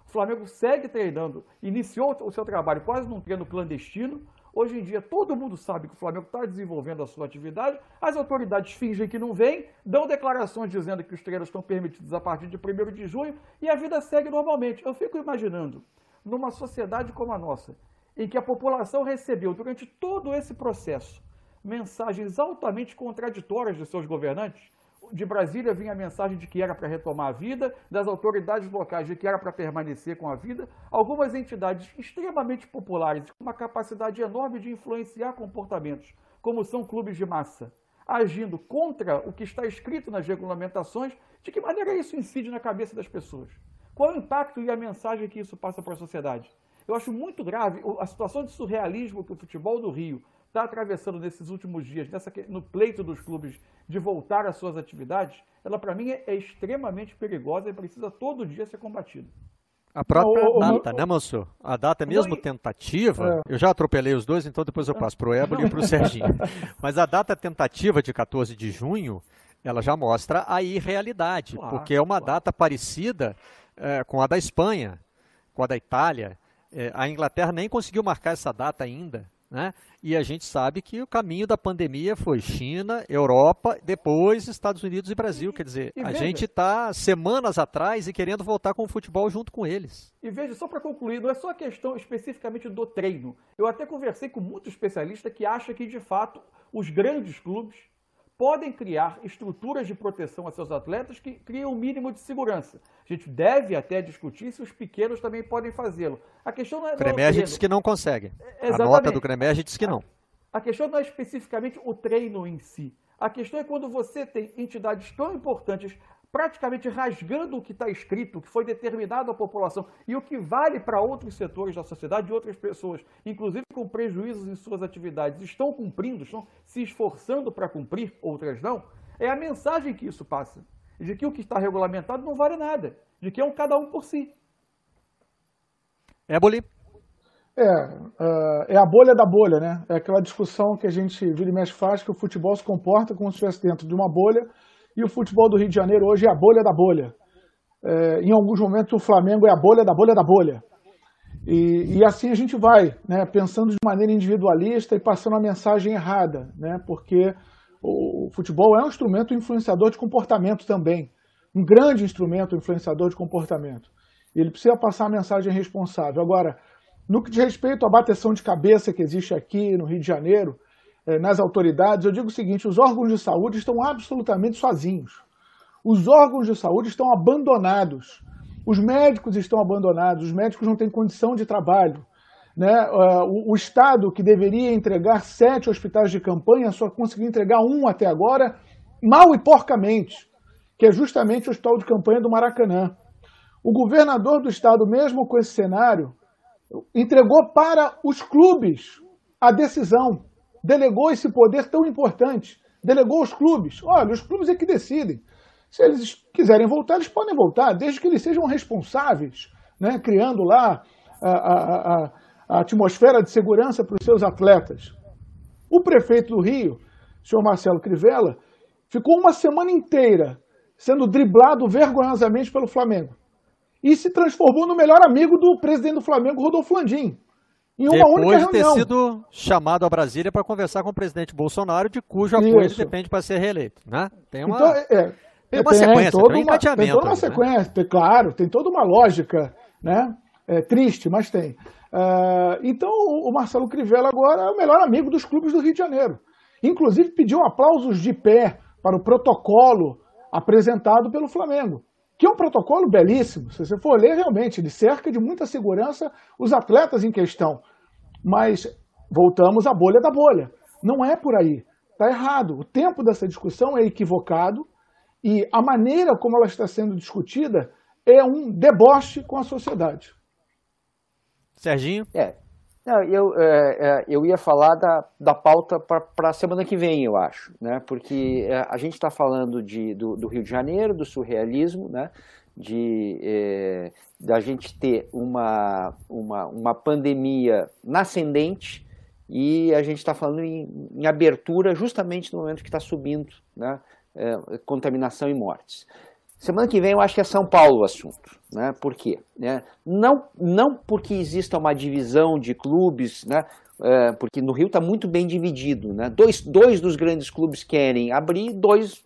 O Flamengo segue treinando, iniciou o seu trabalho quase num treino clandestino. Hoje em dia todo mundo sabe que o Flamengo está desenvolvendo a sua atividade, as autoridades fingem que não vêm, dão declarações dizendo que os treinos estão permitidos a partir de 1 de junho e a vida segue normalmente. Eu fico imaginando, numa sociedade como a nossa, em que a população recebeu durante todo esse processo mensagens altamente contraditórias de seus governantes. De Brasília vinha a mensagem de que era para retomar a vida, das autoridades locais de que era para permanecer com a vida. Algumas entidades extremamente populares, com uma capacidade enorme de influenciar comportamentos, como são clubes de massa, agindo contra o que está escrito nas regulamentações, de que maneira isso incide na cabeça das pessoas? Qual o impacto e a mensagem que isso passa para a sociedade? Eu acho muito grave a situação de surrealismo que o futebol do Rio está atravessando nesses últimos dias, nessa, no pleito dos clubes de voltar às suas atividades, ela para mim é, é, extremamente perigosa e precisa todo dia ser combatida. A própria o, data, o, né, Manso? A data mesmo tentativa, é. eu já atropelei os dois, então depois eu passo para o Ébolo e para o Serginho. Mas a data tentativa de 14 de junho, ela já mostra a irrealidade, claro, porque é uma claro. data parecida é, com a da Espanha, com a da Itália. É, a Inglaterra nem conseguiu marcar essa data ainda. Né? E a gente sabe que o caminho da pandemia foi China, Europa, depois Estados Unidos e Brasil. Quer dizer, a gente está semanas atrás e querendo voltar com o futebol junto com eles. E veja, só para concluir, não é só a questão especificamente do treino. Eu até conversei com muitos especialistas que acham que, de fato, os grandes clubes podem criar estruturas de proteção a seus atletas que criam um mínimo de segurança. A gente deve até discutir se os pequenos também podem fazê-lo. A questão não é. O Cremege diz que não consegue. A nota do Cremege diz que não. A, a questão não é especificamente o treino em si. A questão é quando você tem entidades tão importantes praticamente rasgando o que está escrito, o que foi determinado à população e o que vale para outros setores da sociedade e outras pessoas, inclusive com prejuízos em suas atividades, estão cumprindo, estão se esforçando para cumprir, outras não, é a mensagem que isso passa, de que o que está regulamentado não vale nada, de que é um cada um por si. Éboli? É, uh, é a bolha da bolha, né? É aquela discussão que a gente vira e mexe faz, que o futebol se comporta como se estivesse dentro de uma bolha e o futebol do Rio de Janeiro hoje é a bolha da bolha. É, em alguns momentos o Flamengo é a bolha da bolha da bolha. E, e, assim a gente vai, né, pensando de maneira individualista e passando a mensagem errada, né, porque o, o futebol é um instrumento influenciador de comportamento também, um grande instrumento influenciador de comportamento. Ele precisa passar a mensagem responsável. Agora, no que diz respeito à bateção de cabeça que existe aqui no Rio de Janeiro, nas autoridades, eu digo o seguinte: os órgãos de saúde estão absolutamente sozinhos. Os órgãos de saúde estão abandonados. Os médicos estão abandonados, os médicos não têm condição de trabalho. Né? Eh, o, Estado, que deveria entregar sete hospitais de campanha, só conseguiu entregar um até agora, mal e porcamente, que é justamente o hospital de campanha do Maracanã. O governador do Estado, mesmo com esse cenário, entregou para os clubes a decisão delegou esse poder tão importante, delegou aos clubes. Olha, os clubes é que decidem. Se eles quiserem voltar, eles podem voltar, desde que eles sejam responsáveis, né, criando lá a, a, a, a atmosfera de segurança para os seus atletas. O prefeito do Rio, o senhor Marcelo Crivella, ficou uma semana inteira sendo driblado vergonhosamente pelo Flamengo. E se transformou no melhor amigo do presidente do Flamengo, Rodolfo Landim. Em uma Depois única de ter sido chamado a Brasília para conversar com o presidente Bolsonaro, de cujo apoio ele depende para ser reeleito. Né? Tem uma, então, é, tem uma tem, sequência, tem, um uma, tem toda uma sequência, né? claro, tem toda uma lógica, né? É triste, mas tem. Uh, então, o Marcelo Crivella agora é o melhor amigo dos clubes do Rio de Janeiro. Inclusive, pediu aplausos de pé para o protocolo apresentado pelo Flamengo, que é um protocolo belíssimo. Se você for ler, realmente, ele cerca de muita segurança os atletas em questão. Mas voltamos à bolha da bolha. Não é por aí. Está errado. O tempo dessa discussão é equivocado e a maneira como ela está sendo discutida é um deboche com a sociedade. Serginho? É. Não, eu, é, é, eu ia falar da, da pauta para a semana que vem, eu acho, né? porque é, a gente está falando de, do, do, Rio de Janeiro, do surrealismo, né? De é, da gente ter uma, uma, uma pandemia nascendente e a gente está falando em, em, abertura justamente no momento que está subindo né? É, contaminação e mortes. Semana que vem eu acho que é São Paulo o assunto. Né? Por quê? Né? Não, não porque exista uma divisão de clubes, né? É, porque no Rio está muito bem dividido. Né? Dois, dois dos grandes clubes querem abrir, dois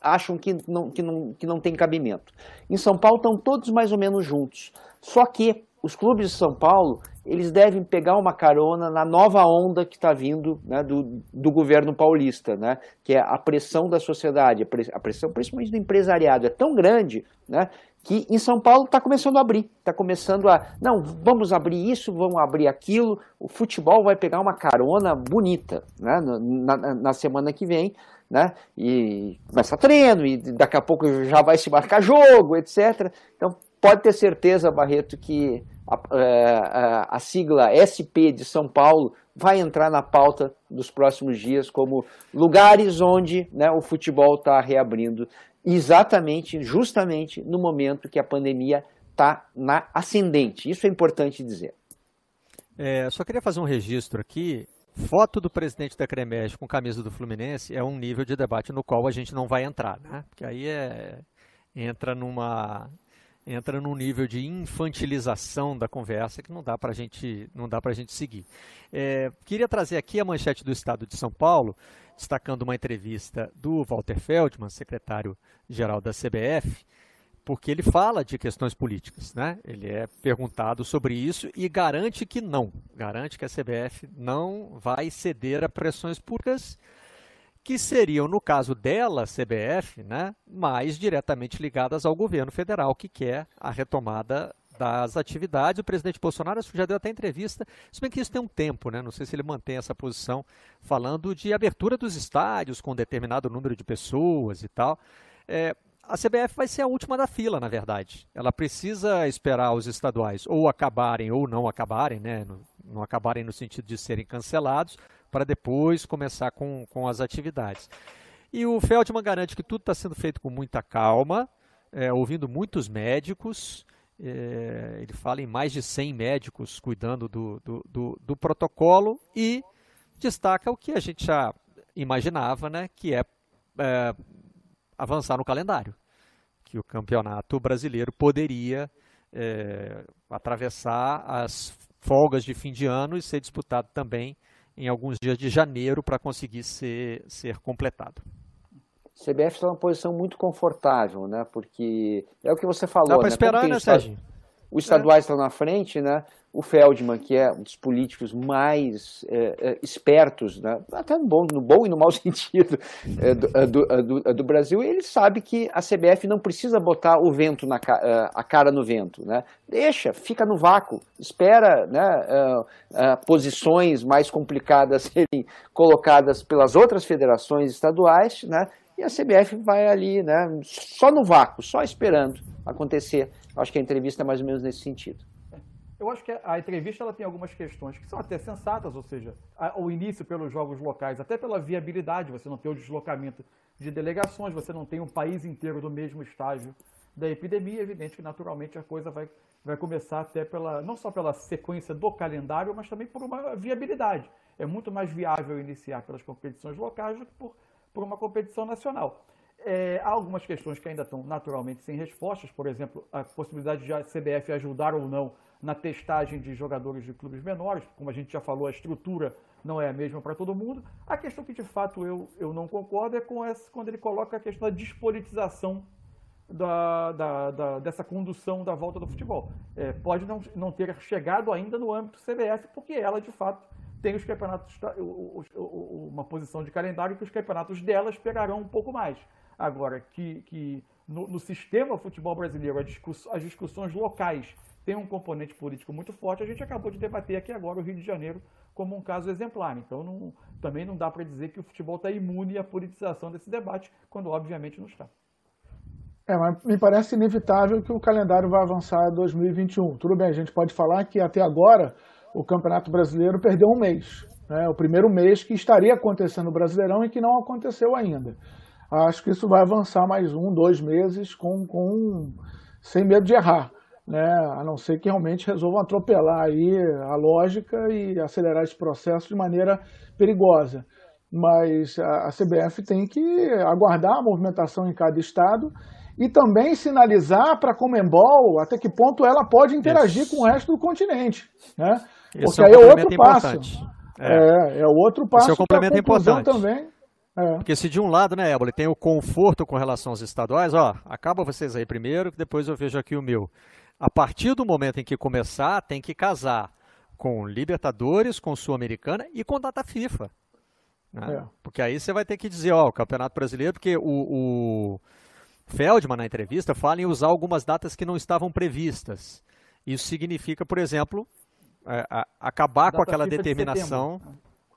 acham que não, que, não, que não tem cabimento. Em São Paulo estão todos mais ou menos juntos. Só que os clubes de São Paulo eles devem pegar uma carona na nova onda que está vindo né, do, do governo paulista, né, que é a pressão da sociedade, a pressão principalmente do empresariado é tão grande né, que em São Paulo está começando a abrir, está começando a, não, vamos abrir isso, vamos abrir aquilo, o futebol vai pegar uma carona bonita né, na, na semana que vem, né, e começa treino, e daqui a pouco já vai se marcar jogo, etc. Então, pode ter certeza, Barreto, que a, a, é, a, sigla SP de São Paulo vai entrar na pauta dos próximos dias como lugares onde né, o futebol está reabrindo, exatamente, justamente no momento que a pandemia está na ascendente. Isso é importante dizer. É, só queria fazer um registro aqui. Foto do presidente da Cremege com camisa do Fluminense é um nível de debate no qual a gente não vai entrar, né? Porque aí é, entra numa entra num nível de infantilização da conversa que não dá para gente não dá para gente seguir. É, queria trazer aqui a manchete do Estado de São Paulo, destacando uma entrevista do Walter Feldman, secretário-geral da CBF, porque ele fala de questões políticas, né? Ele é perguntado sobre isso e garante que não, garante que a CBF não vai ceder a pressões públicas que seriam, no caso dela, CBF, né, mais diretamente ligadas ao governo federal, que quer a retomada das atividades. O presidente Bolsonaro já deu até entrevista, se bem que isso tem um tempo, né? não sei se ele mantém essa posição, falando de abertura dos estádios com determinado número de pessoas e tal. É, a CBF vai ser a última da fila, na verdade. Ela precisa esperar os estaduais ou acabarem ou não acabarem, né? não, acabarem no sentido de serem cancelados, para depois começar com, com as atividades. E o Feldman garante que tudo está sendo feito com muita calma, é, ouvindo muitos médicos. É, ele fala em mais de 100 médicos cuidando do, do, do, do, protocolo e destaca o que a gente já imaginava, né, que é, é avançar no calendário. Que o campeonato brasileiro poderia é, atravessar as folgas de fim de ano e ser disputado também em alguns dias de janeiro para conseguir ser, ser completado. O CBF está numa posição muito confortável, né? Porque é o que você falou. Dá para né? esperar, né, Sérgio? Os estaduais estão na frente, né? O Feldman, que é um dos políticos mais é, é, espertos, né? até no bom, no bom e no mau sentido é, do, é, do, é, do, é, do, Brasil, ele sabe que a CBF não precisa botar o vento na a cara no vento, né? Deixa, fica no vácuo, espera, né? posições mais complicadas serem colocadas pelas outras federações estaduais, né? E a CBF vai ali, né? Só no vácuo, só esperando acontecer. Acho que a entrevista é mais ou menos nesse sentido. Eu acho que a entrevista ela tem algumas questões que são até sensatas, ou seja, o início pelos jogos locais, até pela viabilidade, você não tem o deslocamento de delegações, você não tem um país inteiro do mesmo estágio da epidemia, é evidente que naturalmente a coisa vai, vai começar até pela, não só pela sequência do calendário, mas também por uma viabilidade. é muito mais viável iniciar pelas competições locais do que por, por uma competição nacional. É, há algumas questões que ainda estão naturalmente sem respostas, por exemplo, a possibilidade de a CBF ajudar ou não na testagem de jogadores de clubes menores, como a gente já falou, a estrutura não é a mesma para todo mundo. A questão que de fato eu, eu não concordo é com essa, quando ele coloca a questão da despolitização da, da, da, dessa condução da volta do futebol. É, pode não, não ter chegado ainda no âmbito CBF, porque ela, de fato, tem os campeonatos, uma posição de calendário que os campeonatos delas pegarão um pouco mais. Agora, que, que no, no sistema futebol brasileiro as discussões locais têm um componente político muito forte, a gente acabou de debater aqui agora o Rio de Janeiro como um caso exemplar. Então, não, também não dá para dizer que o futebol está imune à politização desse debate, quando obviamente não está. É, mas me parece inevitável que o calendário vai avançar em 2021. Tudo bem, a gente pode falar que até agora o Campeonato Brasileiro perdeu um mês. Né? O primeiro mês que estaria acontecendo o Brasileirão e que não aconteceu ainda. Acho que isso vai avançar mais um, dois meses com, com sem medo de errar. Né? A não ser que realmente resolvam atropelar aí a lógica e acelerar esse processo de maneira perigosa. Mas a, CBF tem que aguardar a movimentação em cada estado e também sinalizar para a Comembol até que ponto ela pode interagir Isso. com o resto do continente. Né? Porque é um aí é outro passo. É. é, é outro passo. Esse é um complemento importante. também. É. Porque se de um lado, né, Ébole, tem o conforto com relação aos estaduais, ó, acaba vocês aí primeiro, depois eu vejo aqui o meu. A partir do momento em que começar, tem que casar com Libertadores, com Sul-Americana e com data FIFA. Né? É. Porque aí você vai ter que dizer, ó, o Campeonato Brasileiro, porque o, o Feldman, na entrevista, fala em usar algumas datas que não estavam previstas. Isso significa, por exemplo, é, a, acabar com aquela FIFA determinação.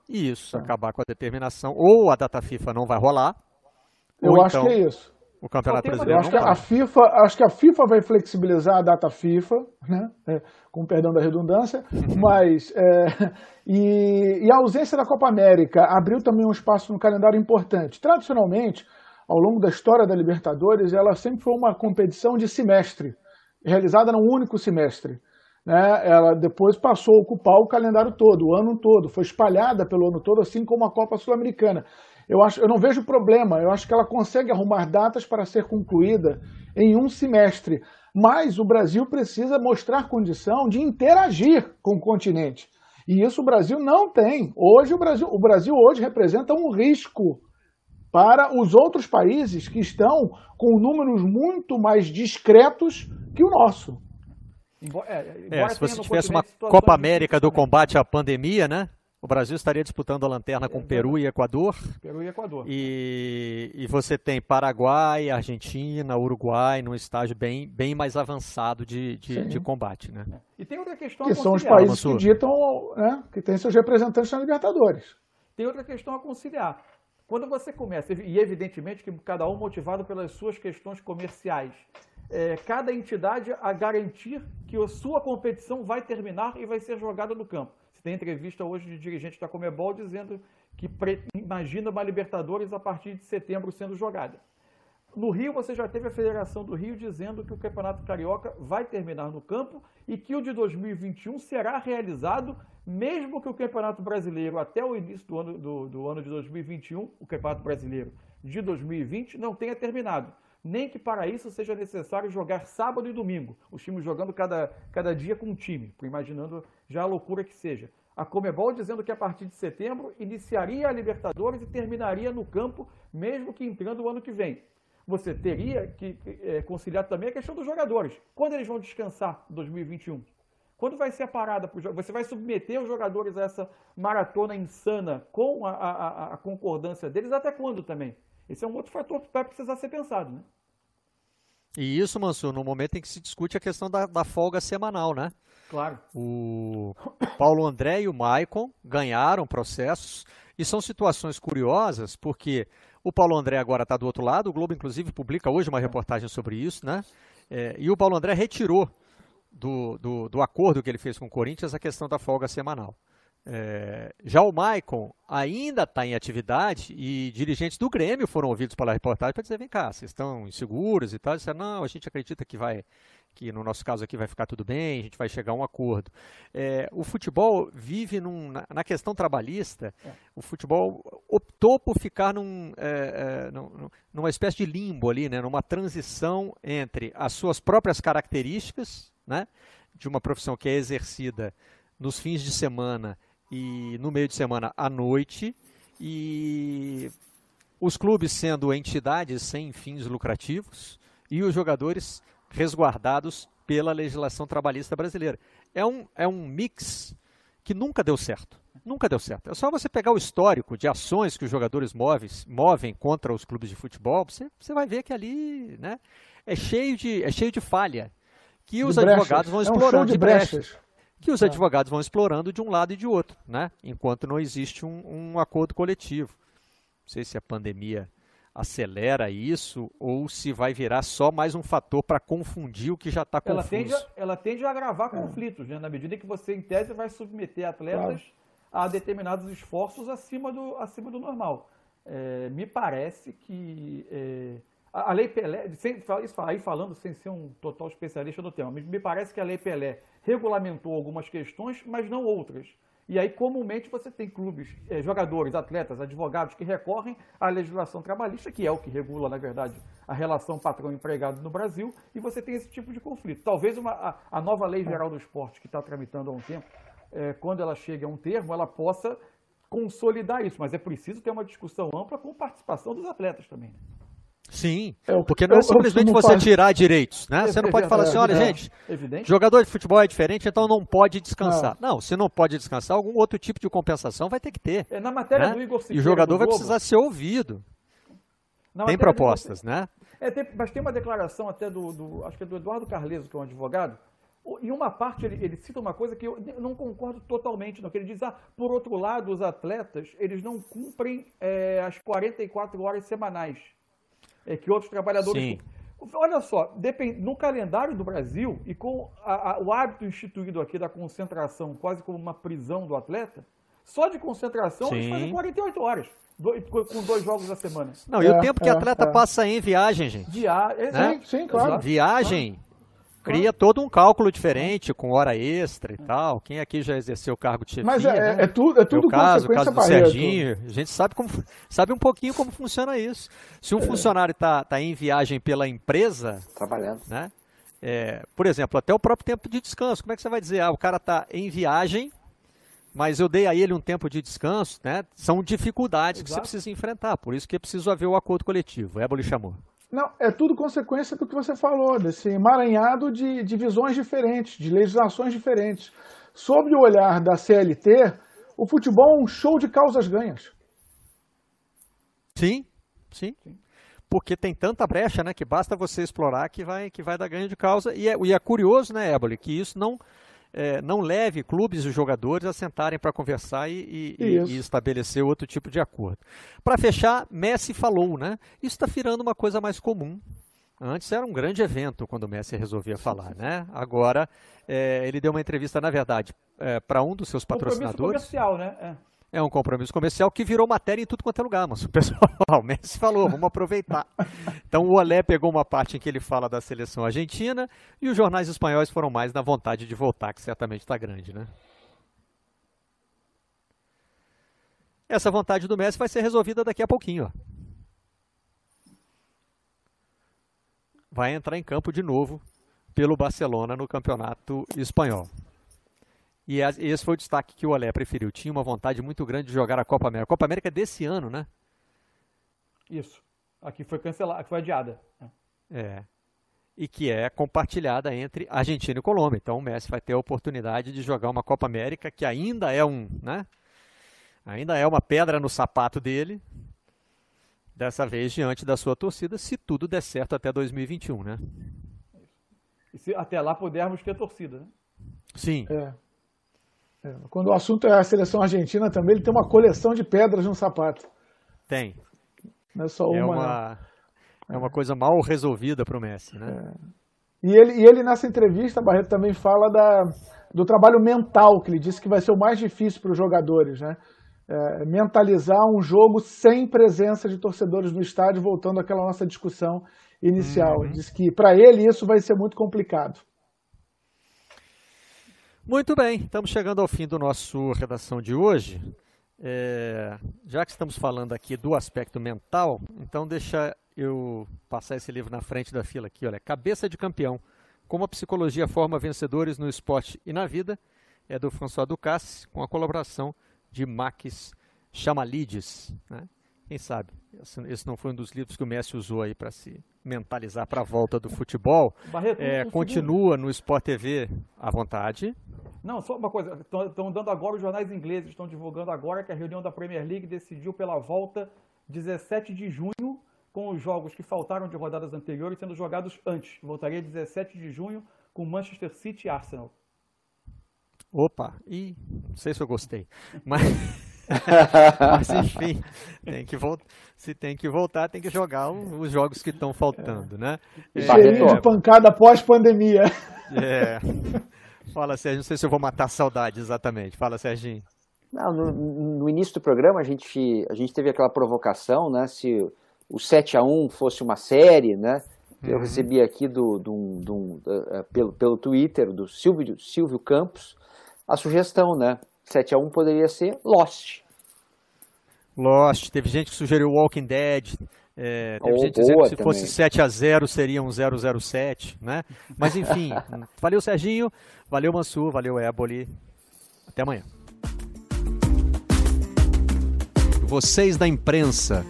De isso, é. acabar com a determinação. Ou a data FIFA não vai rolar. Eu acho então, que é isso. O Campeonato Brasileiro. acho que a FIFA, acho que a FIFA vai flexibilizar a data FIFA, né? É, com perdão da redundância, mas é, e, e, a ausência da Copa América abriu também um espaço no calendário importante. Tradicionalmente, ao longo da história da Libertadores, ela sempre foi uma competição de semestre, realizada num único semestre. Né? Ela depois passou a ocupar o calendário todo, o ano todo, foi espalhada pelo ano todo, assim como a Copa Sul-Americana. Eu, acho, eu não vejo problema, eu acho que ela consegue arrumar datas para ser concluída em um semestre. Mas o Brasil precisa mostrar condição de interagir com o continente. E isso o Brasil não tem. Hoje o Brasil, o Brasil hoje representa um risco para os outros países que estão com números muito mais discretos que o nosso. É, é, se você tivesse uma Copa América do combate à pandemia, né? O Brasil estaria disputando a lanterna com Peru e Equador. Peru e Equador. E, e você tem Paraguai, Argentina, Uruguai num estágio bem, bem mais avançado de, de, de combate, né? E tem outra questão que são os países que ditam, né, que têm seus representantes na Libertadores. Tem outra questão a conciliar. Quando você começa, e evidentemente que cada um motivado pelas suas questões comerciais, é, cada entidade a garantir que a sua competição vai terminar e vai ser jogada no campo. Você tem entrevista hoje de dirigente da Comebol dizendo que imagina uma Libertadores a partir de setembro sendo jogada. No Rio, você já teve a Federação do Rio dizendo que o Campeonato Carioca vai terminar no campo e que o de 2021 será realizado, mesmo que o Campeonato Brasileiro, até o início do ano, do, do ano de 2021, o Campeonato Brasileiro de 2020, não tenha terminado. Nem que para isso seja necessário jogar sábado e domingo, os times jogando cada, cada dia com um time, imaginando já a loucura que seja. A Comebol dizendo que a partir de setembro iniciaria a Libertadores e terminaria no campo, mesmo que entrando o ano que vem você teria que é, conciliar também a questão dos jogadores. Quando eles vão descansar em 2021? Quando vai ser a parada? Você vai submeter os jogadores a essa maratona insana com a, a, a concordância deles até quando também? Esse é um outro fator que vai precisar ser pensado, né? E isso, Mansur, no momento em que se discute a questão da, da folga semanal, né? Claro. O Paulo André e o Maicon ganharam processos e são situações curiosas porque o Paulo André agora está do outro lado, o Globo inclusive publica hoje uma reportagem sobre isso, né? É, e o Paulo André retirou do, do, do, acordo que ele fez com o Corinthians a questão da folga semanal. É, já o Maicon ainda está em atividade e dirigentes do Grêmio foram ouvidos pela reportagem para dizer: vem cá, vocês estão inseguros e tal. Disseram: não, a gente acredita que vai, que no nosso caso aqui vai ficar tudo bem, a gente vai chegar a um acordo. É, o futebol vive num, na, na, questão trabalhista, é. o futebol optou por ficar num, é, é num, numa espécie de limbo ali, né, numa transição entre as suas próprias características, né, de uma profissão que é exercida nos fins de semana e no meio de semana à noite e os clubes sendo entidades sem fins lucrativos e os jogadores resguardados pela legislação trabalhista brasileira. É um, é um mix que nunca deu certo. Nunca deu certo. É só você pegar o histórico de ações que os jogadores movem, movem contra os clubes de futebol, você, você vai ver que ali né, é, cheio de, é cheio de falha. Que os advogados vão explorando. É um de brechas. brechas que os é. advogados vão explorando de um lado e de outro, né? enquanto não existe um, um acordo coletivo. Não sei se a pandemia acelera isso ou se vai virar só mais um fator para confundir o que já está confuso. Ela tende, a, ela tende a agravar é. conflitos, né? na medida que você, em tese, vai submeter atletas claro. a determinados esforços acima do, acima do normal. É, me parece que é, a, Lei Pelé, sem, isso aí falando sem ser um total especialista no tema, me parece que a Lei Pelé regulamentou algumas questões, mas não outras. E aí, comumente, você tem clubes, eh, jogadores, atletas, advogados que recorrem à legislação trabalhista, que é o que regula, na verdade, a relação patrão-empregado no Brasil, e você tem esse tipo de conflito. Talvez uma, a, a nova Lei Geral do Esporte, que está tramitando há um tempo, eh, quando ela chegue a um termo, ela possa consolidar isso, mas é preciso ter uma discussão ampla com participação dos atletas também. Né? Sim, é porque não é simplesmente você faz... tirar direitos, né? Você não pode falar assim, olha, é, gente, evidente. jogador de futebol é diferente, então não pode descansar. Não. não, se não pode descansar, algum outro tipo de compensação vai ter que ter. É, na matéria né? do Igor Siqueira, E o jogador vai precisar ser ouvido. Tem propostas, do... né? É, tem, mas tem uma declaração até do, do, acho que é do Eduardo Carleso, que é um advogado, em uma parte ele, ele, cita uma coisa que eu não concordo totalmente, no que ele diz, ah, por outro lado, os atletas, eles não cumprem é, as 44 horas semanais é, que outros trabalhadores. Sim. Olha só, depend... no calendário do Brasil e com a, a, o hábito instituído aqui da concentração, quase como uma prisão do atleta, só de concentração Sim. eles fazem 48 horas. com dois jogos a semana. Não, e o é, tempo que o é, atleta é. passa em viagem, gente. Diário, né? sim, sim, claro. Viagem, cria todo um cálculo diferente, com hora extra e tal. Quem aqui já exerceu o cargo de chefia? Mas é, né? é tudo, é tudo o caso, o caso do Serginho. A gente sabe, como, sabe um pouquinho como funciona isso. Se um é. funcionário está tá em viagem pela empresa... Trabalhando. Né? É, por exemplo, até o próprio tempo de descanso. Como é que você vai dizer? Ah, o cara está em viagem, mas eu dei a ele um tempo de descanso. Né? São dificuldades Exato. que você precisa enfrentar. Por isso que é preciso haver o acordo coletivo. Éboli chamou. Não, é tudo consequência do que você falou, desse emaranhado de, de visões diferentes, de legislações diferentes. Sob o olhar da CLT, o futebol é um show de causas ganhas. Sim, sim. Porque tem tanta brecha, né, que basta você explorar que vai, que vai dar ganho de causa. E é, e é curioso, né, Éboli, que isso não, é, não leve clubes e jogadores a sentarem para conversar e, e, e, estabelecer outro tipo de acordo. Para fechar, Messi falou, né? Isso está virando uma coisa mais comum. Antes era um grande evento quando o Messi resolvia falar, né? Agora é, ele deu uma entrevista, na verdade, é, para um dos seus patrocinadores. comercial, né? É. É um compromisso comercial que virou matéria em tudo quanto é lugar, mas o pessoal, o Messi falou, vamos aproveitar. Então o Olé pegou uma parte em que ele fala da seleção argentina e os jornais espanhóis foram mais na vontade de voltar, que certamente está grande, né? Essa vontade do Messi vai ser resolvida daqui a pouquinho, ó. Vai entrar em campo de novo pelo Barcelona no campeonato espanhol. E esse foi o destaque que o Olé preferiu. Tinha uma vontade muito grande de jogar a Copa América. A Copa América é desse ano, né? Isso. Aqui foi cancelada, foi adiada. É. E que é compartilhada entre Argentina e Colômbia. Então o Messi vai ter a oportunidade de jogar uma Copa América que ainda é um, né? Ainda é uma pedra no sapato dele. Dessa vez diante da sua torcida, se tudo der certo até 2021, né? E se até lá pudermos ter torcida, né? Sim. É. É, quando o assunto é a seleção argentina também, ele tem uma coleção de pedras no sapato. Tem. Não é só uma. É uma, é uma coisa mal resolvida para o Messi, né? É. E, ele, e ele, nessa entrevista, Barreto também fala da, do trabalho mental, que ele disse que vai ser o mais difícil para os jogadores, né? É, mentalizar um jogo sem presença de torcedores no estádio, voltando àquela nossa discussão inicial. Uhum. Ele disse que para ele isso vai ser muito complicado. Muito bem, estamos chegando ao fim do nosso redação de hoje. É, já que estamos falando aqui do aspecto mental, então deixa eu passar esse livro na frente da fila aqui, olha, Cabeça de Campeão, como a psicologia forma vencedores no esporte e na vida, é do François Ducasse, com a colaboração de Max Chamalides. Né? Quem sabe? Esse não foi um dos livros que o Messi usou aí para se mentalizar para a volta do futebol. Barreto, é, continua no Sport TV à vontade. Não, só uma coisa. Estão dando agora os jornais ingleses, estão divulgando agora que a reunião da Premier League decidiu pela volta 17 de junho, com os jogos que faltaram de rodadas anteriores sendo jogados antes. Voltaria 17 de junho com Manchester City e Arsenal. Opa, e não sei se eu gostei, mas, mas enfim, tem que voltar. Se tem que voltar, tem que jogar os jogos que estão faltando, né? É, de pancada pós-pandemia. É. Fala, Sérgio, não sei se eu vou matar a saudade exatamente. Fala, Serginho. Não, no, no, início do programa a gente, a gente teve aquela provocação, né? Se o 7 a 1 fosse uma série, né? Eu uhum. recebi aqui do, do, do uh, pelo, pelo Twitter do Silvio, Silvio Campos a sugestão, né? 7 a 1 poderia ser Lost. Lost, teve gente que sugeriu Walking Dead, é, teve oh, gente dizendo que se também. fosse 7 a 0 seria um 007, né? Mas enfim, valeu Serginho, valeu Mansur, valeu Éboli. Até amanhã. Vocês da imprensa.